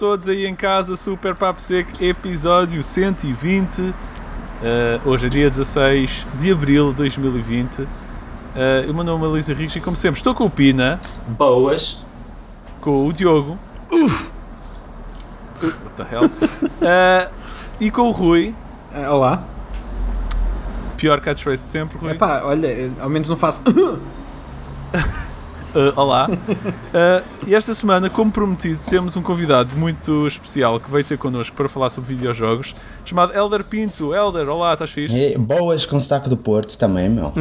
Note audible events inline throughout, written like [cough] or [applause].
Olá a todos aí em casa, Super Papo Seco, episódio 120. Uh, hoje é dia 16 de abril de 2020. Uh, eu meu nome é Luísa Ricos e, como sempre, estou com o Pina. Boas. Com o Diogo. Uf. What the hell? Uh, e com o Rui. Olá. Pior catchphrase de sempre, Rui. Epá, olha, ao menos não faço. [coughs] [laughs] Uh, olá. Uh, e esta semana, como prometido, temos um convidado muito especial que veio ter connosco para falar sobre videojogos, chamado Elder Pinto. Elder, olá, estás fixe? E boas com sotaque do Porto também, meu.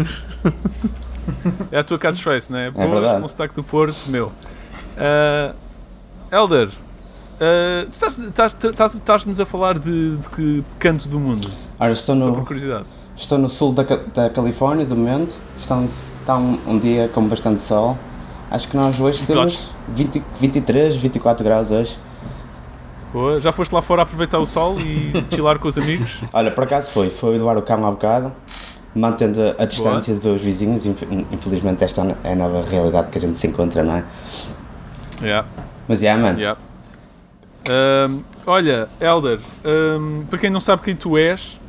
[laughs] é a tua catchphrase, não é? Boas verdade. com sotaque do Porto, meu. Uh, Elder, uh, tu estás-nos a falar de, de, que canto do mundo? Ora, estou no, Só por curiosidade. Estou no sul da, da Califórnia, do momento. Está um, está um, um dia com bastante sol Acho que nós hoje temos 20, 23, 24 graus hoje. Boa, já foste lá fora aproveitar o sol e [laughs] chilar com os amigos? Olha, por acaso foi, foi doar o cão há bocado, mantendo a distância Boa. dos vizinhos, infelizmente esta é a nova realidade que a gente se encontra, não é? Yeah. Mas é, yeah, mano. Yeah. Um, olha, Elder, um, para quem não sabe quem tu és,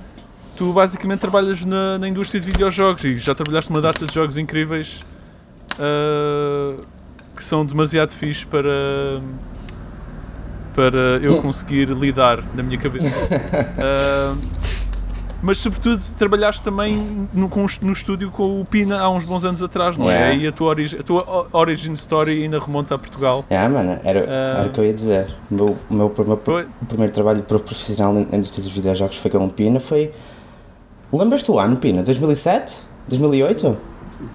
tu basicamente trabalhas na, na indústria de videojogos e já trabalhaste numa data de jogos incríveis uh, que são demasiado fixe para para eu conseguir lidar na minha cabeça. Uh, [laughs] mas sobretudo trabalhaste também no, no estúdio com o Pina há uns bons anos atrás, não yeah. é? E a tua, origin, a tua origin story ainda remonta a Portugal. É, yeah, mano, era, uh, era o que eu ia dizer. O meu, o meu, o meu, o primeiro trabalho profissional na indústria dos videojogos foi com o Pina. Foi. Lembras-te do ano, Pina? 2007? 2008?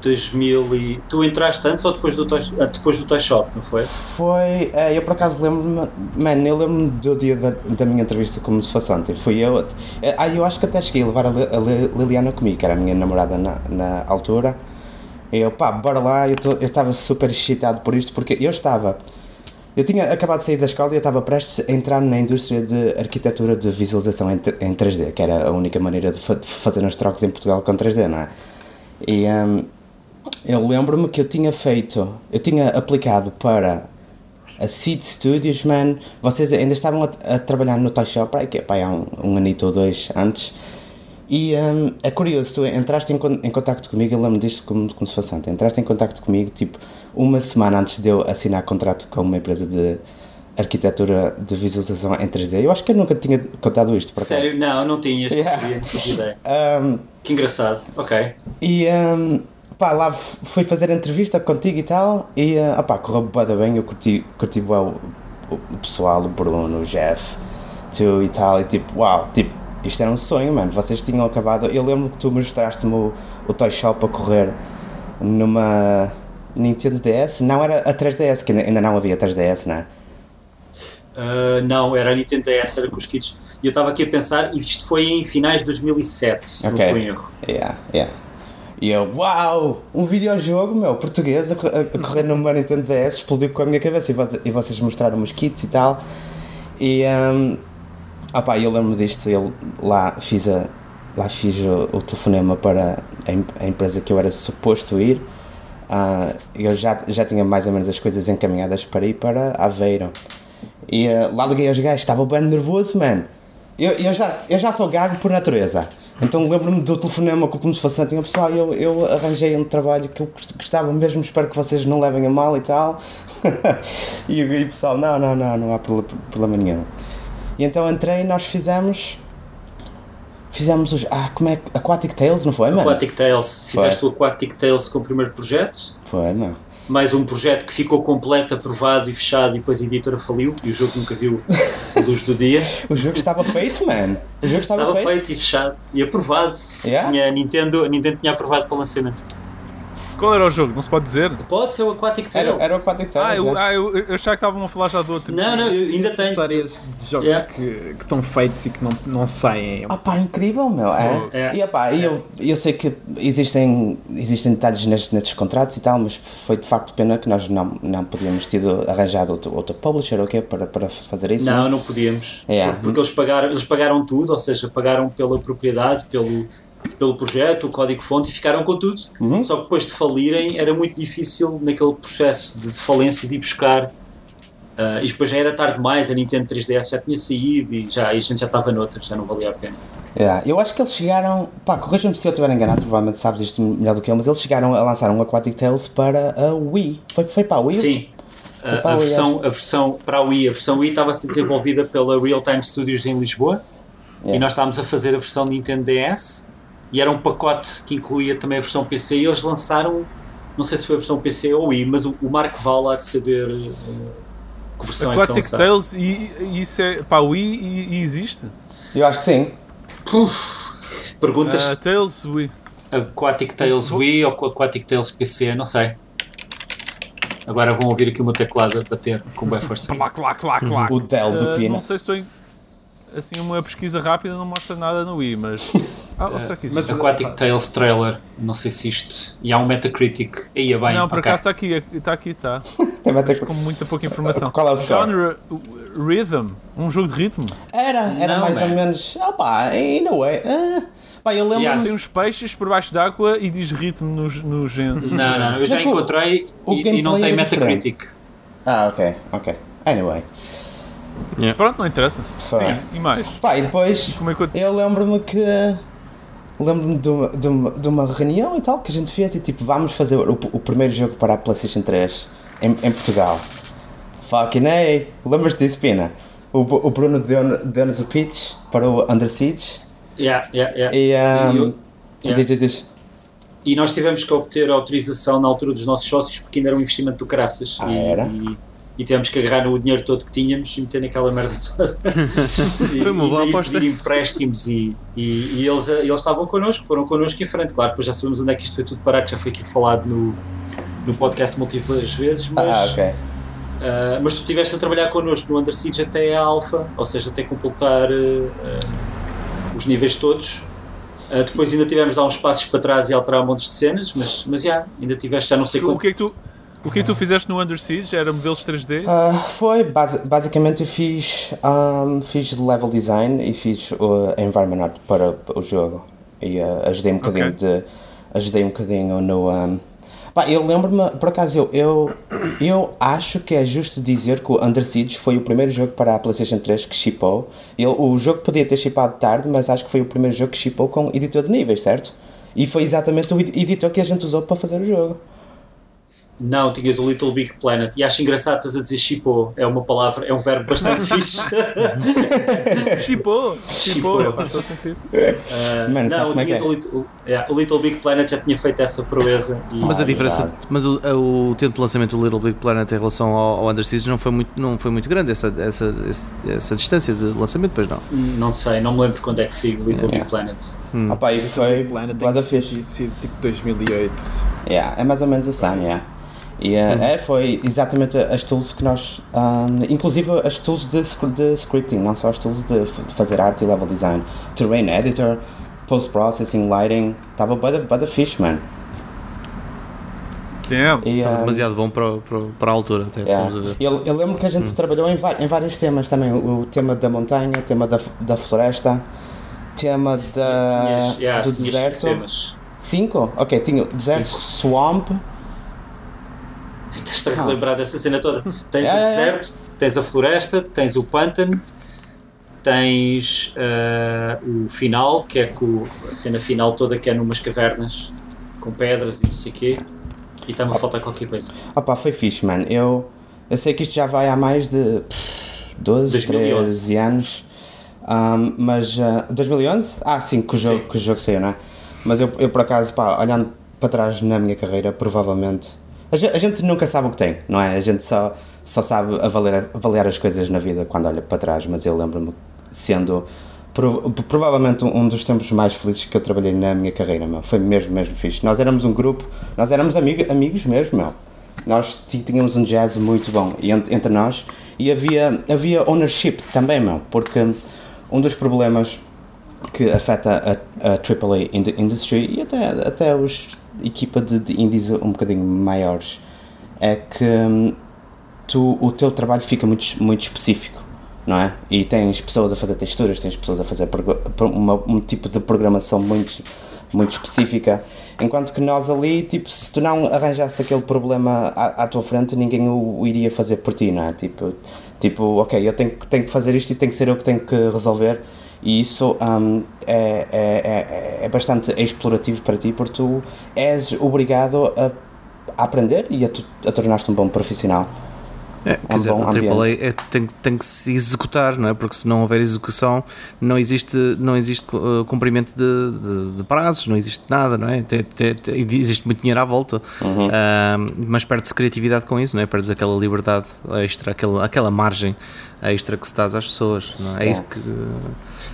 2000 e... Tu entraste antes ou depois do, toy, ah, depois do Toy Shop, não foi? Foi... É, eu por acaso lembro-me... Man, eu lembro-me do dia da, da minha entrevista como se fosse ontem. Fui eu... É, ah, eu acho que até cheguei a levar a, a Liliana comigo, que era a minha namorada na, na altura. E eu, pá, bora lá. Eu estava super excitado por isto, porque eu estava... Eu tinha acabado de sair da escola e eu estava prestes a entrar na indústria de arquitetura de visualização em, em 3D, que era a única maneira de, de fazer uns trocos em Portugal com 3D, não é? E um, eu lembro-me que eu tinha feito, eu tinha aplicado para a Seed Studios, man. Vocês ainda estavam a, a trabalhar no Toy Shop, que pá, há um, um anito ou dois antes. E um, é curioso, tu entraste em, em contato comigo, eu lembro disto como, como se fosse antes. Entraste em contato comigo, tipo, uma semana antes de eu assinar contrato com uma empresa de arquitetura de visualização em 3D. Eu acho que eu nunca tinha contado isto. Sério? Não, não tinhas. Yeah. Ideia. [laughs] Um, que engraçado. Ok. E um, pá, lá fui fazer entrevista contigo e tal. E uh, opá, correu bem, bem. Eu curti, curti o, o, o pessoal, o Bruno, o Jeff, tu e tal. E tipo, uau, tipo, isto era um sonho, mano. Vocês tinham acabado. Eu lembro que tu mostraste-me o, o Toy Shop a correr numa Nintendo DS. Não era a 3DS, que ainda, ainda não havia 3DS, não é? Uh, não, era a Nintendo DS, era com os kits. E eu estava aqui a pensar, e isto foi em finais de 2007, se okay. não estou em erro. Yeah, yeah. E eu, uau, um videojogo, meu, português a, a, correr numa Nintendo DS, explodiu com a minha cabeça e, vocês, e vocês mostraram os kits e tal. E, um, opa, eu lembro disto, eu lá fiz, a, lá fiz o, o telefonema para a, a, empresa que eu era suposto ir. Uh, eu já, já tinha mais ou menos as coisas encaminhadas para ir para Aveiro. E uh, lá liguei aos gajos, estava bem nervoso, mano. Eu, eu, já, eu já sou gago por natureza. Então lembro-me do telefonema com o façante tinha pessoal, eu, eu arranjei um trabalho que eu gostava mesmo, espero que vocês não levem a mal e tal. [laughs] e, o pessoal, não, não, não, não há problema nenhum. E então entrei e nós fizemos. Fizemos os. Ah, como é que. Aquatic Tales, não foi, mano? Aquatic Tales. Fizeste foi. o Aquatic Tales com o primeiro projeto? Foi, mano mais um projeto que ficou completo, aprovado e fechado e depois a editora faliu e o jogo nunca viu a luz do dia. [laughs] o jogo estava feito, mano. O jogo estava, estava feito. feito. e fechado e aprovado. Yeah? Tinha, a, Nintendo, a Nintendo tinha aprovado para o lançamento. Qual era o jogo? Não se pode dizer? Pode ser o Aquatic Tales. Era, era o Aquatic Tales. Ah, eu, é. ah, eu, eu achava que estavam a falar já do outro. Não, não, eu ainda tenho. histórias de jogos yeah. que, que estão feitos e que não, não saem. Ah pá, incrível, meu. É. é. E, opá, é. eu, eu sei que existem, existem detalhes nestes, nestes contratos e tal, mas foi de facto pena que nós não, não podíamos ter arranjado outro, outro publisher ou okay, para, para fazer isso. Não, mas... não podíamos. É. Porque eles pagaram, eles pagaram tudo, ou seja, pagaram pela propriedade, pelo pelo projeto, o código-fonte e ficaram com tudo. Uhum. Só que depois de falirem era muito difícil naquele processo de, de falência de ir buscar Uh, e depois já era tarde demais, a Nintendo 3DS já tinha saído e, já, e a gente já estava noutra, já não valia a pena. Yeah, eu acho que eles chegaram, pá, corrija-me se eu estiver enganado, provavelmente sabes isto melhor do que eu, mas eles chegaram a lançar um Aquatic Tales para a Wii. Foi, foi para a Wii? Sim. Uh, a, a, versão, a versão para a Wii, a versão Wii estava a ser desenvolvida pela Real Time Studios em Lisboa yeah. e nós estávamos a fazer a versão Nintendo DS e era um pacote que incluía também a versão PC e eles lançaram, não sei se foi a versão PC ou Wii, mas o, o Marco Val há de saber. Uh, que versão Aquatic é que Tales e, e, isso é para a Wii e, e existe? Eu acho que sim. Uf, perguntas. Uh, Tales Wii. Aquatic Tales Wii ou Aquatic Tales PC, não sei. Agora vão ouvir aqui o meu teclado a bater com bem força. clac, clac, clac, clac. O Dell do uh, Pina. Não sei se estou em... Assim, uma pesquisa rápida não mostra nada no Wii, mas... [laughs] Ah, será que existe? Mas Aquatic Tales Trailer, não sei se isto... E há um Metacritic. Aí é bem, Não, por okay. acaso está aqui, está aqui, está. [laughs] Tem Metacritic. Com muita pouca informação. Qual é o Genre Rhythm, um jogo de ritmo. Era, era não, mais man. ou menos... Ah pá, in a way... Uh. Pá, eu lembro yes. Tem uns peixes por baixo d'água e diz ritmo no, no género. Não, não, eu já encontrei e, e, não tem Metacritic. Diferente. Ah, ok, ok. Anyway. Yeah. Pronto, não interessa. Sim, e mais? Pá, e depois Como é que eu, eu lembro-me que. Lembro-me de uma, de, uma, de uma reunião e tal que a gente fez e tipo, vamos fazer o, o primeiro jogo para a PlayStation 3 em, em Portugal. Fucking hey! Lembras-te disso, Pina? O, o Bruno deu-nos o pitch para o Under Siege. Yeah, yeah, yeah. E, um, e eu, yeah. diz, diz, diz. E nós tivemos que obter autorização na altura dos nossos sócios porque ainda era um investimento do caraças. Ah, e, era? E, e tivemos que agarrar no dinheiro todo que tínhamos e meter naquela merda toda. [laughs] e, Foi uma boa aposta. E empréstimos e, e, e, eles, eles estavam connosco, foram connosco em frente. Claro, depois já sabemos onde é que isto foi tudo parar, que já foi aqui falado no, no podcast múltiplas vezes, mas, ah, ok. Uh, mas tu estiveste a trabalhar connosco no Under Siege até a Alpha, ou seja, até completar uh, uh, os níveis todos Uh, depois ainda tivemos de dar uns passos para trás e alterar montes de cenas, mas, mas já, ainda tiveste já não sei como. O que é que tu, o que, é que tu fizeste no Under Siege? Era modelos 3D? Uh, ah, foi, base, basicamente eu fiz, um, fiz level design e fiz o environment art para o jogo. E uh, ajudei um bocadinho okay. de. Ajudei um bocadinho no. Um, Pá, eu lembro-me, por acaso, eu, eu, eu acho que é justo dizer que o Under Siege foi o primeiro jogo para a PlayStation 3 que chipou. Ele, o jogo podia ter chipado tarde, mas acho que foi o primeiro jogo que chipou com editor de níveis, certo? E foi exatamente o editor que a gente usou para fazer o jogo. Não, tinhas o Little Big Planet. E acho engraçado estás a dizer chipou. É uma palavra, é um verbo bastante [laughs] fixe. [laughs] chipou. Chipou, faz todo sentido. Uh, Mano, não, tinhas é? o, Little, yeah, o Little Big Planet já tinha feito essa proeza. E... Mas a diferença, mas o, o tempo de lançamento do Little Big Planet em relação ao, ao Under Siege não foi muito, não foi muito grande, essa, essa, essa, essa distância de lançamento, pois não? Não sei, não me lembro quando é que saiu o Little yeah. Big Planet. Hum. Ah, pá, e foi. Planet tem sido tipo 2008. Yeah, é mais ou menos assim, yeah. E uh, é, foi exatamente as tools que nós, um, inclusive as tools de, de, scripting, não só as tools de, fazer arte e level design, terrain editor, post-processing, lighting, estava bada, fixe, man. Tempo. Estava um, demasiado bom para, para, para a altura. Até, yeah. eu, eu lembro que a gente hum. trabalhou em, em, vários temas também, o, o, tema da montanha, o tema da, da floresta, tema da, tinhas, yeah, do deserto. Temas. Cinco? Ok, tinha deserto, Cinco. swamp, [laughs] Estás-te a relembrar dessa cena toda. Tens é, o deserto, tens a floresta, tens o pântano, tens uh, o final, que é com a cena final toda que é numas cavernas com pedras e não sei o quê. E está-me a faltar qualquer coisa. Ah pá, foi fixe, mano. Eu, eu sei que isto já vai há mais de pff, 12, 2011. 13 anos. Um, mas. Uh, 2011? Ah, sim, que o jogo, que o jogo saiu, não é? Mas eu, eu por acaso, pá, olhando para trás na minha carreira, provavelmente a gente, a gente, nunca sabe o que tem, não é? A gente só, só sabe avaliar, avaliar as coisas na vida quando olha para trás, mas eu lembro-me sendo provavelmente um dos tempos mais felizes que eu trabalhei na minha carreira, meu. Foi mesmo, mesmo fixe. Nós éramos um grupo, nós éramos amigo, amigos mesmo, meu. Nós tínhamos um jazz muito bom entre, entre nós e havia, havia ownership também, meu, porque um dos problemas que afeta a, a AAA industry e até, até os equipa de, de indies um bocadinho maiores é que hum, tu, o teu trabalho fica muito, muito específico. não é? E tens pessoas a fazer texturas, tens pessoas a fazer uma, um tipo de programação muito, muito específica. Enquanto que nós ali, tipo, se tu não arranjasse aquele problema à, à tua frente, ninguém o, o, iria fazer por ti, não é? Tipo, tipo ok, eu tenho, tenho que fazer isto e tem que ser eu que tenho que resolver. E isso um, é, é, é, é, bastante explorativo para ti, porque tu és obrigado a, a aprender e a, a tornar-te um bom profissional. É, quer dizer, o AAA é, tem, tem que se executar, não é? Porque se não houver execução, não existe, não existe uh, cumprimento de, de, de, prazos, não existe nada, não é? Tem, tem, existe muito dinheiro à volta, uhum. uh, mas perde-se criatividade com isso, não é? Perdes aquela liberdade extra, aquela, aquela margem extra que se dás às pessoas, não é? É, isso que.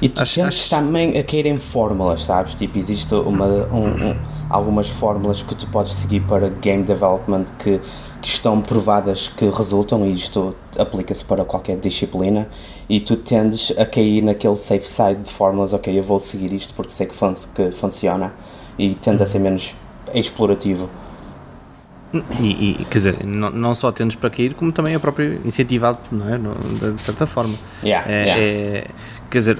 E tu acho, tens acho... também a cair em fórmulas, sabes? Tipo, existe uma, um, um, algumas fórmulas que tu podes seguir para game development que, que estão provadas que resultam, e isto aplica-se para qualquer disciplina, e tu tendes a cair naquele safe side de fórmulas, ok, eu vou seguir isto porque sei que, fun que funciona, e tende a ser menos explorativo. E, e, quer dizer, não, não só tendes para cair, como também é próprio incentivado, não é? De certa forma. Yeah, é, yeah. É, quer dizer,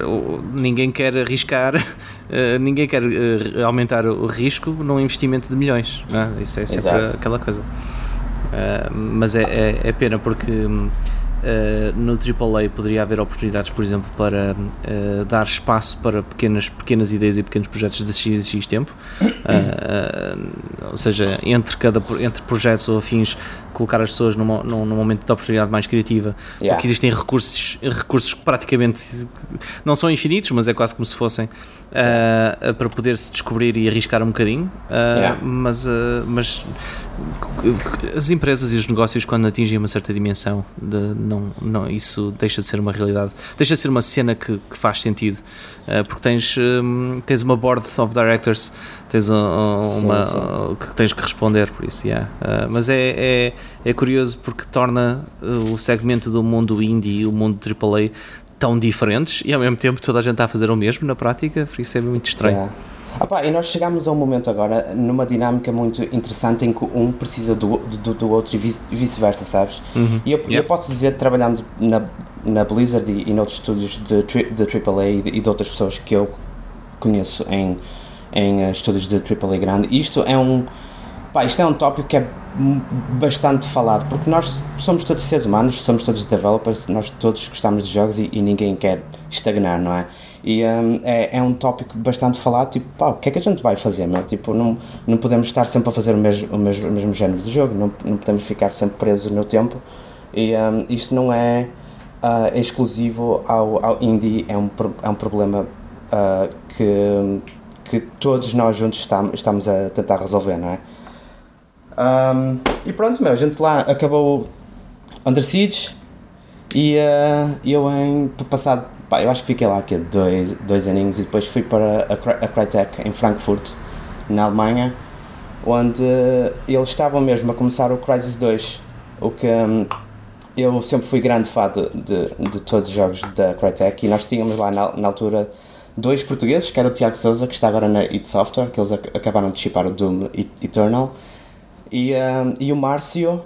ninguém quer arriscar, uh, [laughs] ninguém quer uh, aumentar o risco num investimento de milhões, não é? Isso é sempre Exato. aquela coisa. Uh, mas é, é, é, pena porque Uh, no AAA poderia haver oportunidades, por exemplo, para uh, dar espaço para pequenas, pequenas ideias e pequenos projetos de X e X tempo, uh, [coughs] ou seja, entre, cada, entre projetos ou afins, colocar as pessoas numa, num, num momento de oportunidade mais criativa, yeah. porque existem recursos, recursos que praticamente não são infinitos, mas é quase como se fossem uh, para poder se descobrir e arriscar um bocadinho, uh, yeah. mas, uh, mas as empresas e os negócios quando atingem uma certa dimensão de, não, não, isso deixa de ser uma realidade deixa de ser uma cena que, que faz sentido porque tens, um, tens uma board of directors tens uma, sim, sim. que tens que responder por isso yeah. mas é, é, é curioso porque torna o segmento do mundo indie o mundo AAA tão diferentes e ao mesmo tempo toda a gente está a fazer o mesmo na prática, por isso é muito estranho. Yeah. Opa, e nós chegamos a um momento agora numa dinâmica muito interessante em que um precisa do, do, do outro e vice-versa, sabes? Uhum. E eu, eu, posso dizer, trabalhando na, na Blizzard e, e noutros estúdios de, de AAA e de, e de outras pessoas que eu conheço em, em uh, estúdios de AAA grande, isto é um. Pá, isto é um tópico que é bastante falado, porque nós somos todos seres humanos, somos todos developers, nós todos gostamos de jogos e, e ninguém quer estagnar, não é? E um, é, é um tópico bastante falado, tipo, pá, o que é que a gente vai fazer, meu? Tipo, não, não podemos estar sempre a fazer o mesmo, o mesmo, o mesmo género de jogo, não, não podemos ficar sempre presos no tempo, e um, isto não é uh, exclusivo ao, ao indie, é um, é um problema uh, que, que todos nós juntos estamos, estamos a tentar resolver, não é? Um, e pronto, meu, a gente lá acabou Under Siege e uh, eu em passado, pá, eu acho que fiquei lá aqui dois, dois aninhos e depois fui para a, Crytek em Frankfurt, na Alemanha, onde eles estavam mesmo a começar o Crisis 2, o que um, eu sempre fui grande fã de, de, de, todos os jogos da Crytek e nós tínhamos lá na, na altura dois portugueses, que era o Tiago Souza, que está agora na id Software, que eles acabaram de chipar o Doom Eternal, e, uh, e o Márcio,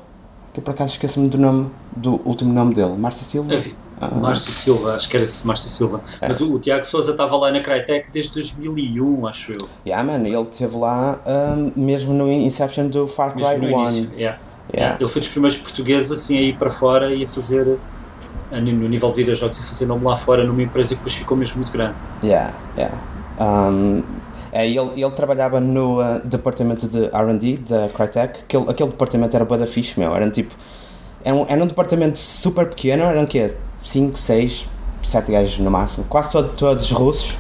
que eu por acaso esqueço-me do nome, do último nome dele, Márcio Silva? Márcio Silva, acho que era Márcio Silva. É. Mas o, o, Tiago Souza estava lá na Crytek desde 2001, acho eu. Yeah, man, ele esteve lá um, mesmo no Inception do Far Cry 1. Yeah. Yeah. Ele foi dos primeiros portugueses assim a ir para fora e a fazer no nível de videojogos e fazer nome lá fora numa empresa que depois ficou mesmo muito grande. Yeah, yeah. Um, é, ele, ele trabalhava no uh, departamento de RD da Crytek, aquele, aquele departamento era boa fixe, meu. Era tipo. Era um, era um departamento super pequeno, eram o quê? 5, 6, 7 gajos no máximo, quase todo, todos russos.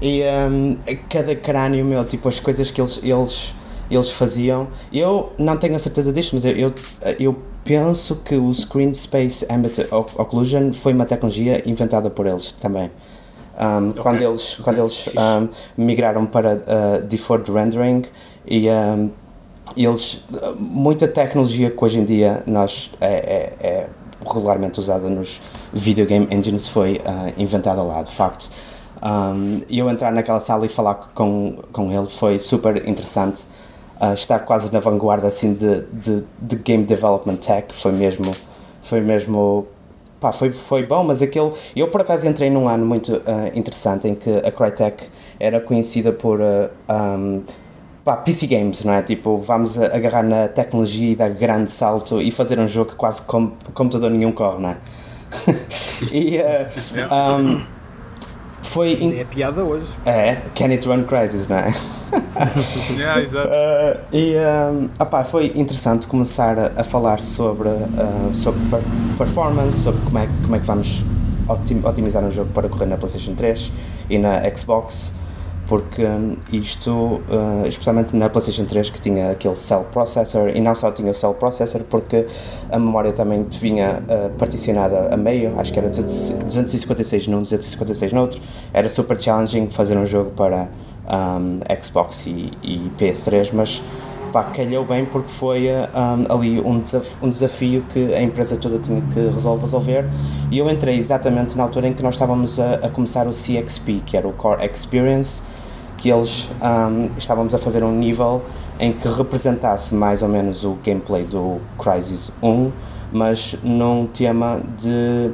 E um, cada crânio, meu, tipo, as coisas que eles, eles, eles faziam. Eu não tenho a certeza disto, mas eu, eu, eu penso que o Screen Space Ambient Occlusion foi uma tecnologia inventada por eles também. Um, okay. Quando eles, okay. quando eles um, migraram para uh, deferred rendering e um, eles, muita tecnologia que hoje em dia nós é, é, é regularmente usada nos videogame engines foi uh, inventada lá, de facto. E eu entrar naquela sala e falar com, com ele foi super interessante. Uh, estar quase na vanguarda assim de, de, de game development tech foi mesmo foi mesmo pá, foi, foi bom, mas aquele. Eu por acaso entrei num ano muito uh, interessante em que a Crytek era conhecida por. Uh, um, pá, PC Games, não é? Tipo, vamos agarrar na tecnologia e dar grande salto e fazer um jogo que quase com, computador nenhum corre, não é? E. Uh, um, foi. In... É piada hoje. É, Can It Run Crisis, não é? [laughs] yeah, exato. Uh, e um, opá, foi interessante começar a, a falar sobre, uh, sobre performance, sobre como é, como é que vamos otim otimizar um jogo para correr na PlayStation 3 e na Xbox porque hum, isto, uh, especialmente na PlayStation 3 que tinha aquele Cell Processor e não só tinha o Cell Processor porque a memória também vinha uh, particionada a meio, acho que era 256 num, 256 no outro, era super challenging fazer um jogo para um, Xbox e, e, PS3, mas pá, calhou bem porque foi um, ali um desafio, um desafio que a empresa toda tinha que resolver. E eu entrei exatamente na altura em que nós estávamos a, a começar o CXP, que era o Core Experience, que eles um, estávamos a fazer um nível em que representasse mais ou menos o gameplay do Crysis 1, mas num tema de.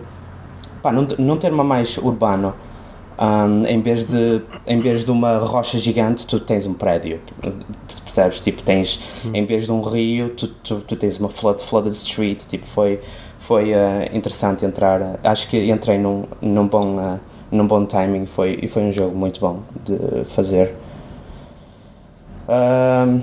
pá, num, num tema mais urbano. Um, em, vez de, em vez de uma rocha gigante, tu tens um prédio. Percebes? Tipo, tens, em vez de um rio, tu, tu, tu tens uma flood, flooded street. Tipo, foi, foi uh, interessante entrar. Acho que entrei num, num bom. Uh, num bom timing foi, e foi um jogo muito bom de fazer. Um,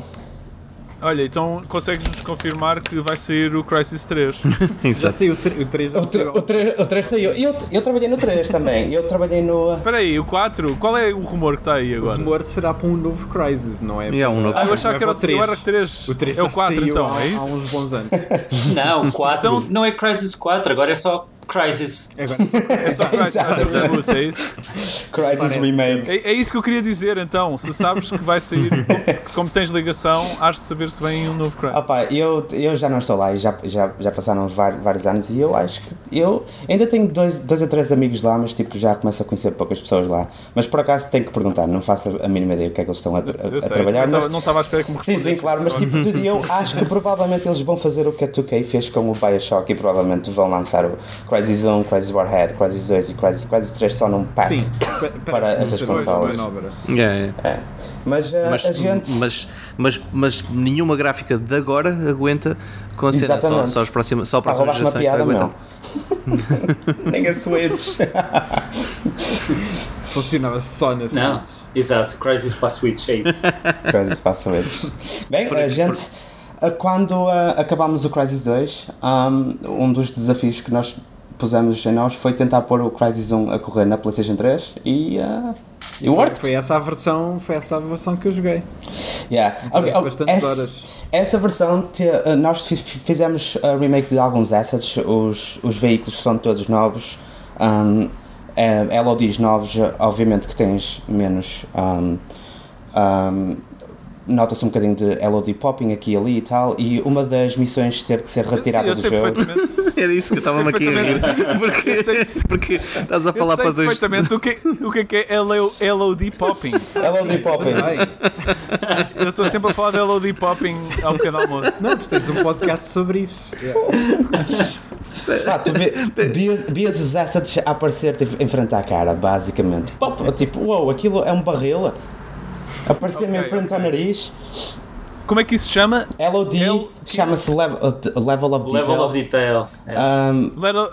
Olha, então consegues-nos confirmar que vai sair o Crisis 3? [laughs] já saiu o 3. O 3, o 3, o 3 saiu. Eu, eu trabalhei no 3 também. Eu trabalhei no. Espera aí, o 4? Qual é o rumor que está aí agora? O rumor será para um novo Crisis, não é? é um novo. Ah, eu achava que era o 3. Era 3. O 3 é o 4 então, há, é isso? Há uns bons anos. [laughs] não, 4 então, não é Crisis 4, agora é só Crisis. [laughs] É só Crisis, é é isso? Crisis. Remake. É, é, isso que eu queria dizer então. Se sabes que vai sair, como, [laughs] como tens ligação, has de saber se vem um novo Crisis. Opa, eu, eu já não estou lá e já, já, já passaram vários anos e eu acho que eu ainda tenho dois, dois ou três amigos lá, mas tipo já começo a conhecer poucas pessoas lá. Mas por acaso tenho que perguntar, não faço a mínima ideia o que é que eles estão a, a, a sei, trabalhar. Mas... Não estava à espera que me Sim, sim, claro, mas tipo, tudo, eu [laughs] acho que provavelmente eles vão fazer o que a 2K fez com o Bioshock e provavelmente vão lançar o Crisis 1, Crisis Warhead, Crisis 2 e Crisis, Crisis 3 só num pack Sim, [laughs] para essas consolas. É, é. é. Mas, uh, mas, a gente. Mas, mas, mas nenhuma gráfica de agora aguenta com a cena. Só, só, as próximas, só a próxima ah, geração. Uma piada, não. [laughs] Nem a Switch. [laughs] Funcionava só na Switch. Não, exato. Crisis para a Switch, é isso. Crisis para a Switch. Bem, por, a gente. Por... Quando uh, acabámos o Crisis 2, um, um dos desafios que nós pusemos em nós foi tentar pôr o Crysis 1 a correr na PlayStation 3 e uh, e foi, foi essa a versão foi essa a versão que eu joguei yeah. okay, okay. Essa, horas. essa versão te, uh, nós fizemos a remake de alguns assets os, os veículos são todos novos um, é, LODs novos obviamente que tens menos um, um, nota-se um bocadinho de LOD popping aqui e ali e tal, e uma das missões teve que ser retirada eu sei, eu do jogo. [laughs] Era isso que eu estava-me aqui a rir. Porque, porque estás a falar para dois. perfeitamente o que, o que é, é LOD popping. LOD popping. eu estou sempre a falar de LOD popping ao pequeno almoço. Não, tu tens um podcast sobre isso. Ah, tu vias os assets a aparecer tipo, em frente à cara, basicamente. Pop, tipo, uou, wow, aquilo é um barril Aparecia-me okay, em frente okay. ao nariz. Como é que isso se chama? LOD L... chama-se level, uh, level of Detail. Level of Detail. É. Um,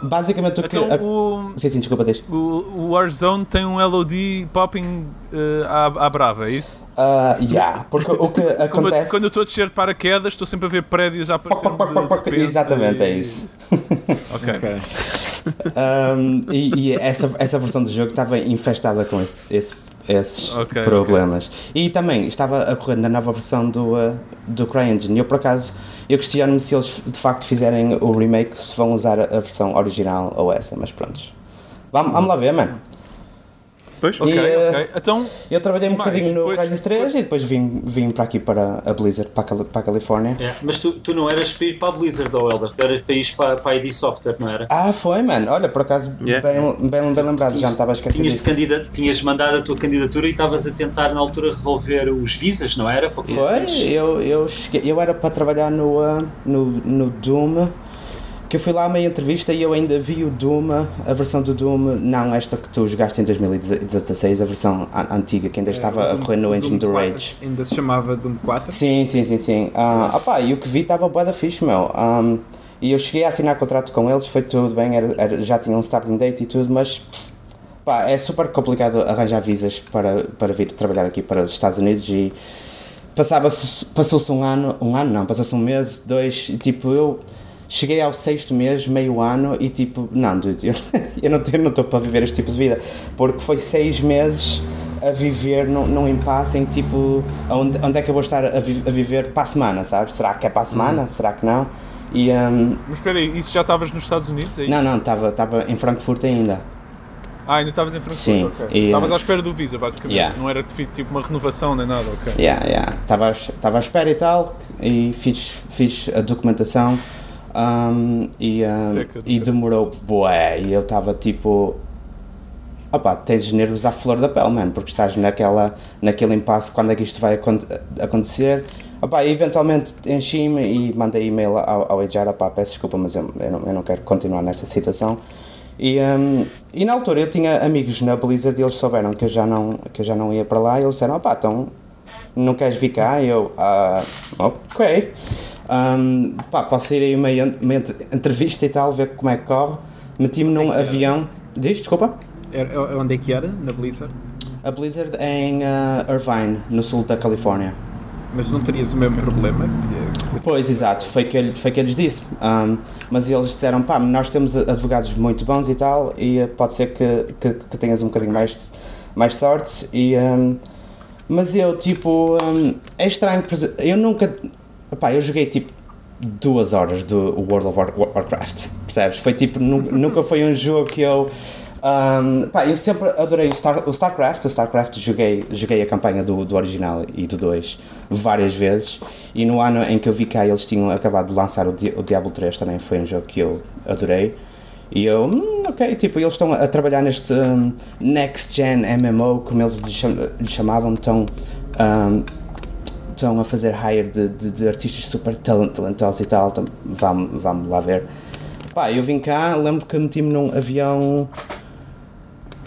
basicamente o que. Então, o, sim, sim, desculpa, deixa. O, Warzone tem um LOD popping uh, à, à brava, é isso? Uh, yeah, porque o que [laughs] acontece. quando eu estou a descer de paraquedas, estou sempre a ver prédios a aparecer. Exatamente, e... é [laughs] isso. ok. okay. um, e, e essa, essa versão do jogo estava infestada com esse, esse esses okay, problemas. Okay. E também estava a correr na nova versão do, uh, do CryEngine. Eu, por acaso, eu questiono-me se eles de facto fizerem o remake, se vão usar a versão original ou essa, mas pronto. Vamos, vamos lá ver, mano. Pois, ok, e, ok. Então, eu trabalhei um mais, bocadinho no Crysis 3 e depois vim, vim para aqui para a Blizzard, para a, para a Califórnia. Yeah. Mas tu, tu não eras para ir para a Blizzard, ou Elder, tu eras para ir para, para a ID Software, não era? Ah, foi, mano. Olha, por acaso, yeah. bem, bem, bem lembrado, já não estava esquecido. Tinhas, candida, tinhas mandado a tua candidatura e estavas a tentar na altura resolver os visas, não era? Para foi, eu, eu, cheguei, eu era para trabalhar no, uh, no, no Doom que eu fui lá a meia entrevista e eu ainda vi o Doom, a versão do Doom, não esta que tu jogaste em 2016, a versão antiga, que ainda é, estava Doom, a correr no Engine do Rage. Ainda se chamava Doom 4? Sim, sim, sim, sim. Uh, opa, e o que vi estava bué da fixe, meu. Um, e eu cheguei a assinar contrato com eles, foi tudo bem, era, era, já tinha um starting date e tudo, mas pá, é super complicado arranjar visas para, para vir trabalhar aqui para os Estados Unidos e passava-se, passou-se um ano, um ano não, passou-se um mês, dois, e tipo, eu cheguei ao sexto mês, meio ano, e tipo, não, dude, eu, [laughs] eu não estou para viver este tipo de vida, porque foi seis meses a viver num, num impasse em tipo, onde, onde é que eu vou estar a, vi, a viver para a semana, sabes? Será que é para a semana? Uhum. Será que não? E, um, Mas espera aí, isso já estavas nos Estados Unidos? É não, não, estava em Frankfurt ainda. Ah, ainda estavas em Frankfurt? Sim. Estavas okay. à espera do visa, basicamente. Yeah. Não era tipo uma renovação nem nada, ok. Yeah, yeah. Estava à espera e tal, e fiz, fiz a documentação um, e, um, e demorou bué, e eu estava tipo opá, tens nervos à flor da pele, mano, porque estás naquela, naquele impasse quando é que isto vai acontecer. Opá, eventualmente enchi-me e mandei e-mail ao, ao HR, opá, peço desculpa, mas eu, eu, não, eu não quero continuar nesta situação. E, um, e na altura eu tinha amigos na Blizzard e eles souberam que eu já não, que eu já não ia para lá e eles disseram, opá, então não queres vir cá? E eu, ah, ok. Um, pá, posso ir aí uma, uma entrevista e tal, ver como é que corre. Meti-me num é avião. Diz, desculpa? Era, onde é que era? Na Blizzard? A Blizzard em uh, Irvine, no sul da Califórnia. Mas não terias o mesmo problema? Que... Pois, exato, foi que, foi que eu lhes disse. Um, mas eles disseram, pá, nós temos advogados muito bons e tal, e pode ser que, que, que tenhas um bocadinho mais, mais sorte. E, um, mas eu, tipo, um, é estranho, eu nunca Epá, eu joguei tipo duas horas do World of Warcraft, percebes? Foi tipo, [laughs] nunca foi um jogo que eu. Um, pá, eu sempre adorei o, Star, o StarCraft. O StarCraft joguei, joguei a campanha do, do original e do 2 várias vezes. E no ano em que eu vi cá eles tinham acabado de lançar o, Di, o Diablo 3 também foi um jogo que eu adorei. E eu, hum, ok, tipo, eles estão a trabalhar neste um, Next Gen MMO, como eles lhe chamavam, então. Um, estão a fazer hire de, de, de artistas super talentosos e tal, então vamos, lá ver. Pá, eu vim cá, lembro que meti-me num avião,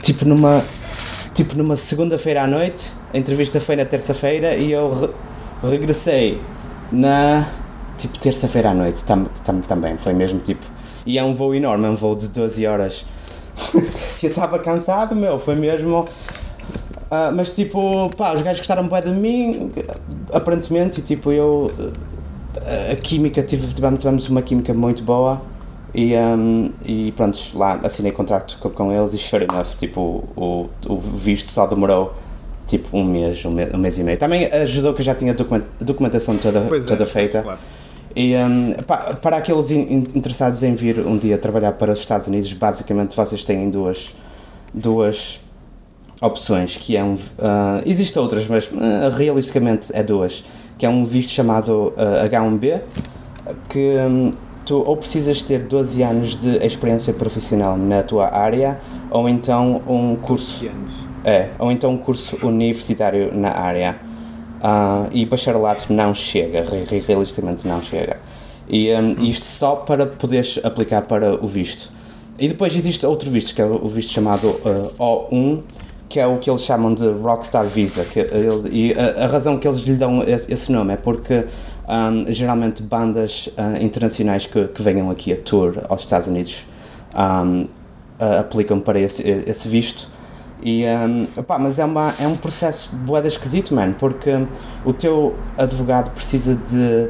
tipo numa, tipo numa segunda-feira à noite, a entrevista foi na terça-feira e eu re, regressei na, tipo, terça-feira à noite tam, tam, também, foi mesmo tipo, e é um voo enorme, é um voo de 12 horas. [laughs] eu estava cansado, meu, foi mesmo Uh, mas tipo, pá, os gajos gostaram bem de mim, aparentemente, e tipo, eu. A química, tive, tivemos uma química muito boa e, um, e pronto, lá assinei contrato com, com eles e sure enough, tipo, o, o visto só demorou tipo um mês, um mês, um mês e meio. Também ajudou que eu já tinha a documentação toda, toda é, feita. Claro. E um, para, para aqueles in, interessados em vir um dia trabalhar para os Estados Unidos, basicamente vocês têm duas, duas opções, que é um... Uh, Existem outras, mas uh, realisticamente é duas, que é um visto chamado uh, H1B, que um, tu ou precisas ter 12 anos de experiência profissional na tua área, ou então um curso... É, ou então um curso universitário na área. Uh, e bacharelato não chega, realisticamente não chega. E um, isto só para poderes aplicar para o visto. E depois existe outro visto, que é o visto chamado uh, O1, que é o que eles chamam de Rockstar Visa. Que eles, e a, a, razão que eles lhe dão esse, esse nome é porque um, geralmente bandas uh, internacionais que, que venham aqui a tour aos Estados Unidos um, uh, aplicam para esse, esse visto. E, um, mas é, uma, é um processo boeda esquisito, mano, porque o teu advogado precisa de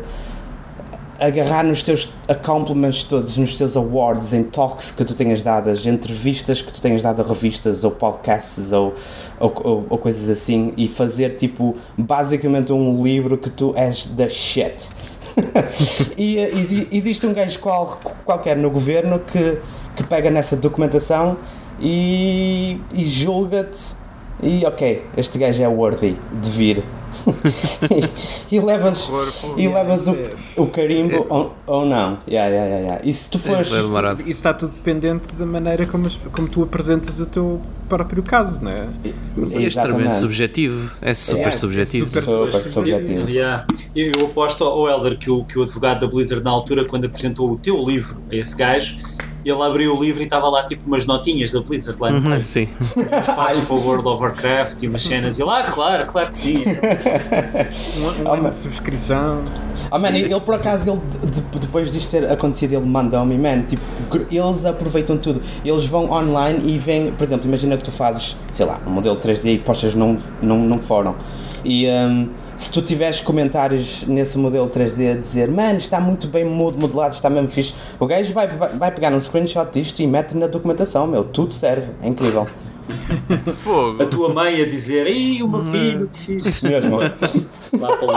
agarrar nos teus accomplishments todos, nos teus awards, em talks que tu tenhas dadas, entrevistas que tu tenhas dado a revistas ou podcasts ou, ou, ou, ou coisas assim e fazer tipo basicamente um livro que tu és da shit. [laughs] e uh, existe um gajo qual, qualquer no governo que, que pega nessa documentação e, e julga-te e ok, este gajo é worthy de vir. e, [laughs] e, levas, e levas o, o carimbo é. ou, ou não. Yeah, yeah, yeah, E se tu fores. É, isso, está tudo dependente da maneira como, como tu apresentas o teu próprio caso, não é? É extremamente subjetivo. É super yeah, subjetivo. Super, super subjetivo. Yeah. Eu, eu aposto ao Elder que o, que o advogado da Blizzard, na altura, quando apresentou o teu livro a esse gajo ele abriu o livro e estava lá tipo umas notinhas da Blizzard lá uhum, Sim. Espaço para o World of Warcraft e umas cenas. E lá, ah, claro, claro que sim. um, um ano de subscrição. Oh, man, ele por acaso, ele, de, depois disto ter acontecido, ele mandou-me, man, tipo, eles aproveitam tudo. Eles vão online e vêm, por exemplo, imagina que tu fazes, sei lá, um modelo 3D e postas num, num, num fórum. E um, se tu tiveres comentários nesse modelo 3D a dizer, mano, está muito bem modelado, está mesmo fixe, o gajo vai, vai pegar um screenshot disto e mete na documentação, meu, tudo serve, é incrível. [laughs] Fogo. A tua mãe a dizer, ei, o meu uhum. filho, que fixe. Mesmo. [laughs] Lá para o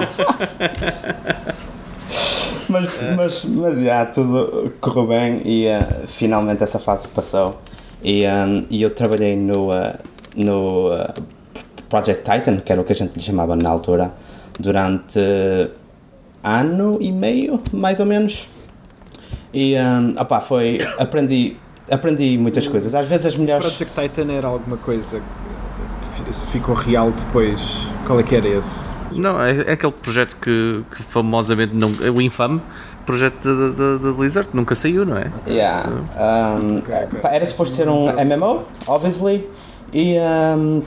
mas, mas, mas, já, tudo correu bem e uh, finalmente essa fase passou. E, um, e eu trabalhei no, uh, no uh, Project Titan, que era o que a gente lhe chamava na altura, durante ano e meio, mais ou menos. E um, opá, foi. Aprendi, aprendi muitas coisas. Às vezes as melhores. Project Titan era alguma coisa que ficou real depois. Qual é que era esse? Não, é, é aquele projeto que, que famosamente não. É o infame projeto da Blizzard, nunca saiu, não é? Yeah. Um, okay, okay. Era suposto ser um MMO, obviously. E um,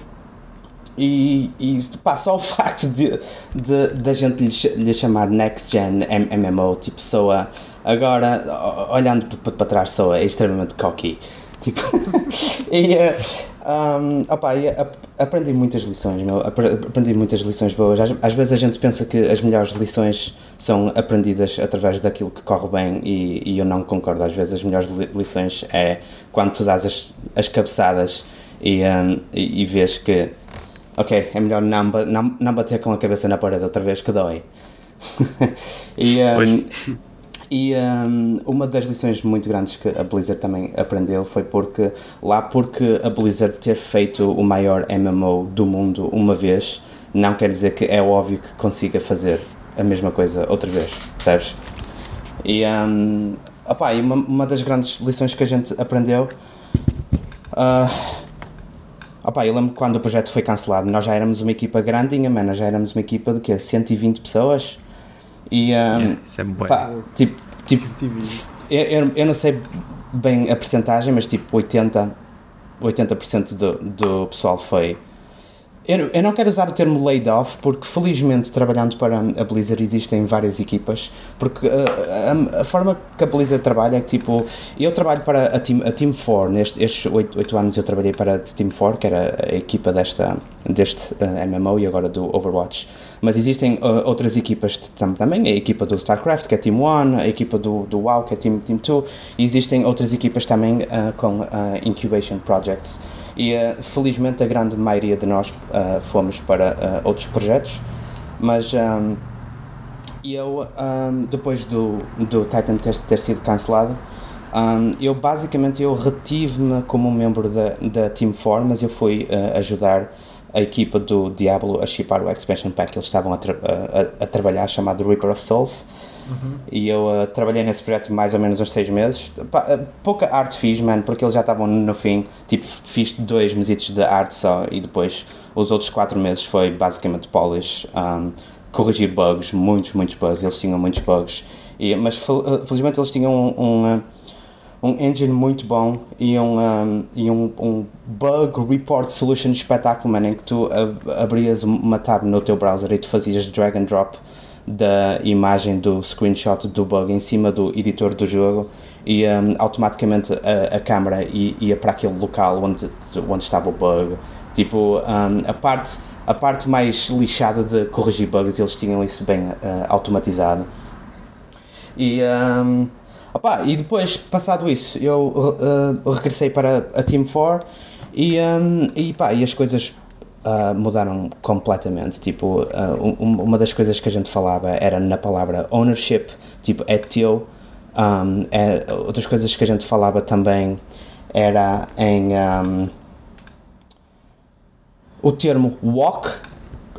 e, e só o [laughs] facto de, de, de gente lhe, lhe chamar Next Gen MMO, tipo, soa. Agora, olhando para trás, soa extremamente cocky. Tipo, [laughs] e, um, opa, e aprendi muitas lições, meu, aprendi muitas lições boas. Às, às, vezes a gente pensa que as melhores lições são aprendidas através daquilo que corre bem e, e eu não concordo. Às vezes as melhores lições é quando tu dás as, as cabeçadas e, um, e, e vês que ok, é melhor não, não, não bater com a cabeça na parede outra vez que dói. [laughs] e um, e um, uma das lições muito grandes que a Blizzard também aprendeu foi porque lá porque a Blizzard ter feito o maior MMO do mundo uma vez não quer dizer que é óbvio que consiga fazer a mesma coisa outra vez, percebes? E, um, opa, e uma, uma das grandes lições que a gente aprendeu uh, Opa, eu lembro quando o projeto foi cancelado, nós já éramos uma equipa grandinha, mano, já éramos uma equipa de quê? 120 pessoas. E, um, yeah, isso é bom. Pá, tipo, tipo eu, eu não sei bem a percentagem, mas tipo 80%, 80 do, do pessoal foi eu, eu não quero usar o termo laid off porque felizmente trabalhando para a Blizzard existem várias equipas porque uh, a, a, forma que a Blizzard trabalha é que tipo eu trabalho para a Team, a team 4 nestes estes 8, 8 anos eu trabalhei para a Team 4 que era a equipa desta, deste uh, eh, MMO e agora do Overwatch. Mas existem uh, outras equipas também. A equipa do StarCraft que é Team 1 a equipa do, do WoW que é Team, team 2 e existem outras equipas também com Incubation Projects e uh, felizmente a grande maioria de nós uh, fomos para uh, outros projetos, mas um, eu, um, depois do, do Titan ter, ter sido cancelado, um, eu basicamente eu retive-me como membro da, da Team 4, mas eu fui ajudar a equipa do Diablo a chipar o expansion pack que eles estavam a, tra a, a, trabalhar, chamado Reaper of Souls. Uhum. E eu uh, trabalhei nesse projeto mais ou menos uns seis meses. Uh, pouca arte fiz, mano, porque eles já estavam no fim. Tipo, fiz dois mesitos de arte só e depois os outros quatro meses foi basicamente polish, um, corrigir bugs, muitos, muitos bugs. Eles tinham muitos bugs. E, mas fel felizmente eles tinham um, um, um, engine muito bom e um, um, e um, um bug report solution espetáculo, man, em que tu abrias uma tab no teu browser e tu fazias drag and drop da imagem do screenshot do bug em cima do editor do jogo e um, automaticamente a, a câmera ia para aquele local onde, onde estava o bug. Tipo, um, a, parte, a parte mais lixada de corrigir bugs, eles tinham isso bem uh, automatizado. E, um, opa, e depois, passado isso, eu uh, regressei para a Team 4 e, um, e, pá, e as coisas uh, mudaram completamente. Tipo, uh, um, uma das coisas que a gente falava era na palavra ownership, tipo, é teu. Um, é, outras coisas que a gente falava também era em. Um, o termo walk,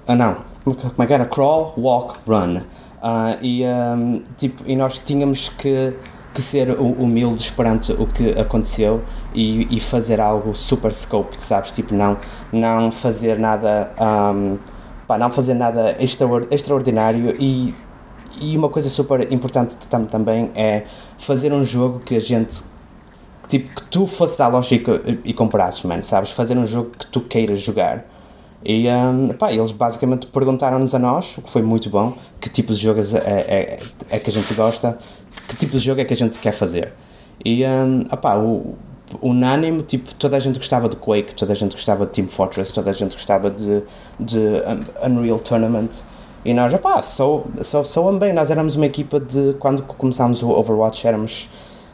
ah não, como é que era? Crawl, walk, run. Uh, e, um, tipo, e nós tínhamos que, que ser humildes perante o que aconteceu e, e fazer algo super scope, sabes? Tipo, não, não fazer nada, um, pá, não fazer nada extraordinário e, e uma coisa super importante também é fazer um jogo que a gente tipo, que tu fosses à loja e, e comprasses, mano, sabes? Fazer um jogo que tu queiras jogar. E um, pá, eles basicamente perguntaram-nos a nós, o que foi muito bom, que tipo de jogo é, é, é, que a gente gosta, que tipo de jogo é que a gente quer fazer. E um, opá, o, unânime, tipo, toda a gente gostava de Quake, toda a gente gostava de Team Fortress, toda a gente gostava de, de Unreal Tournament. E nós, opá, sou, sou, sou bem, nós éramos uma equipa de, quando começámos o Overwatch, éramos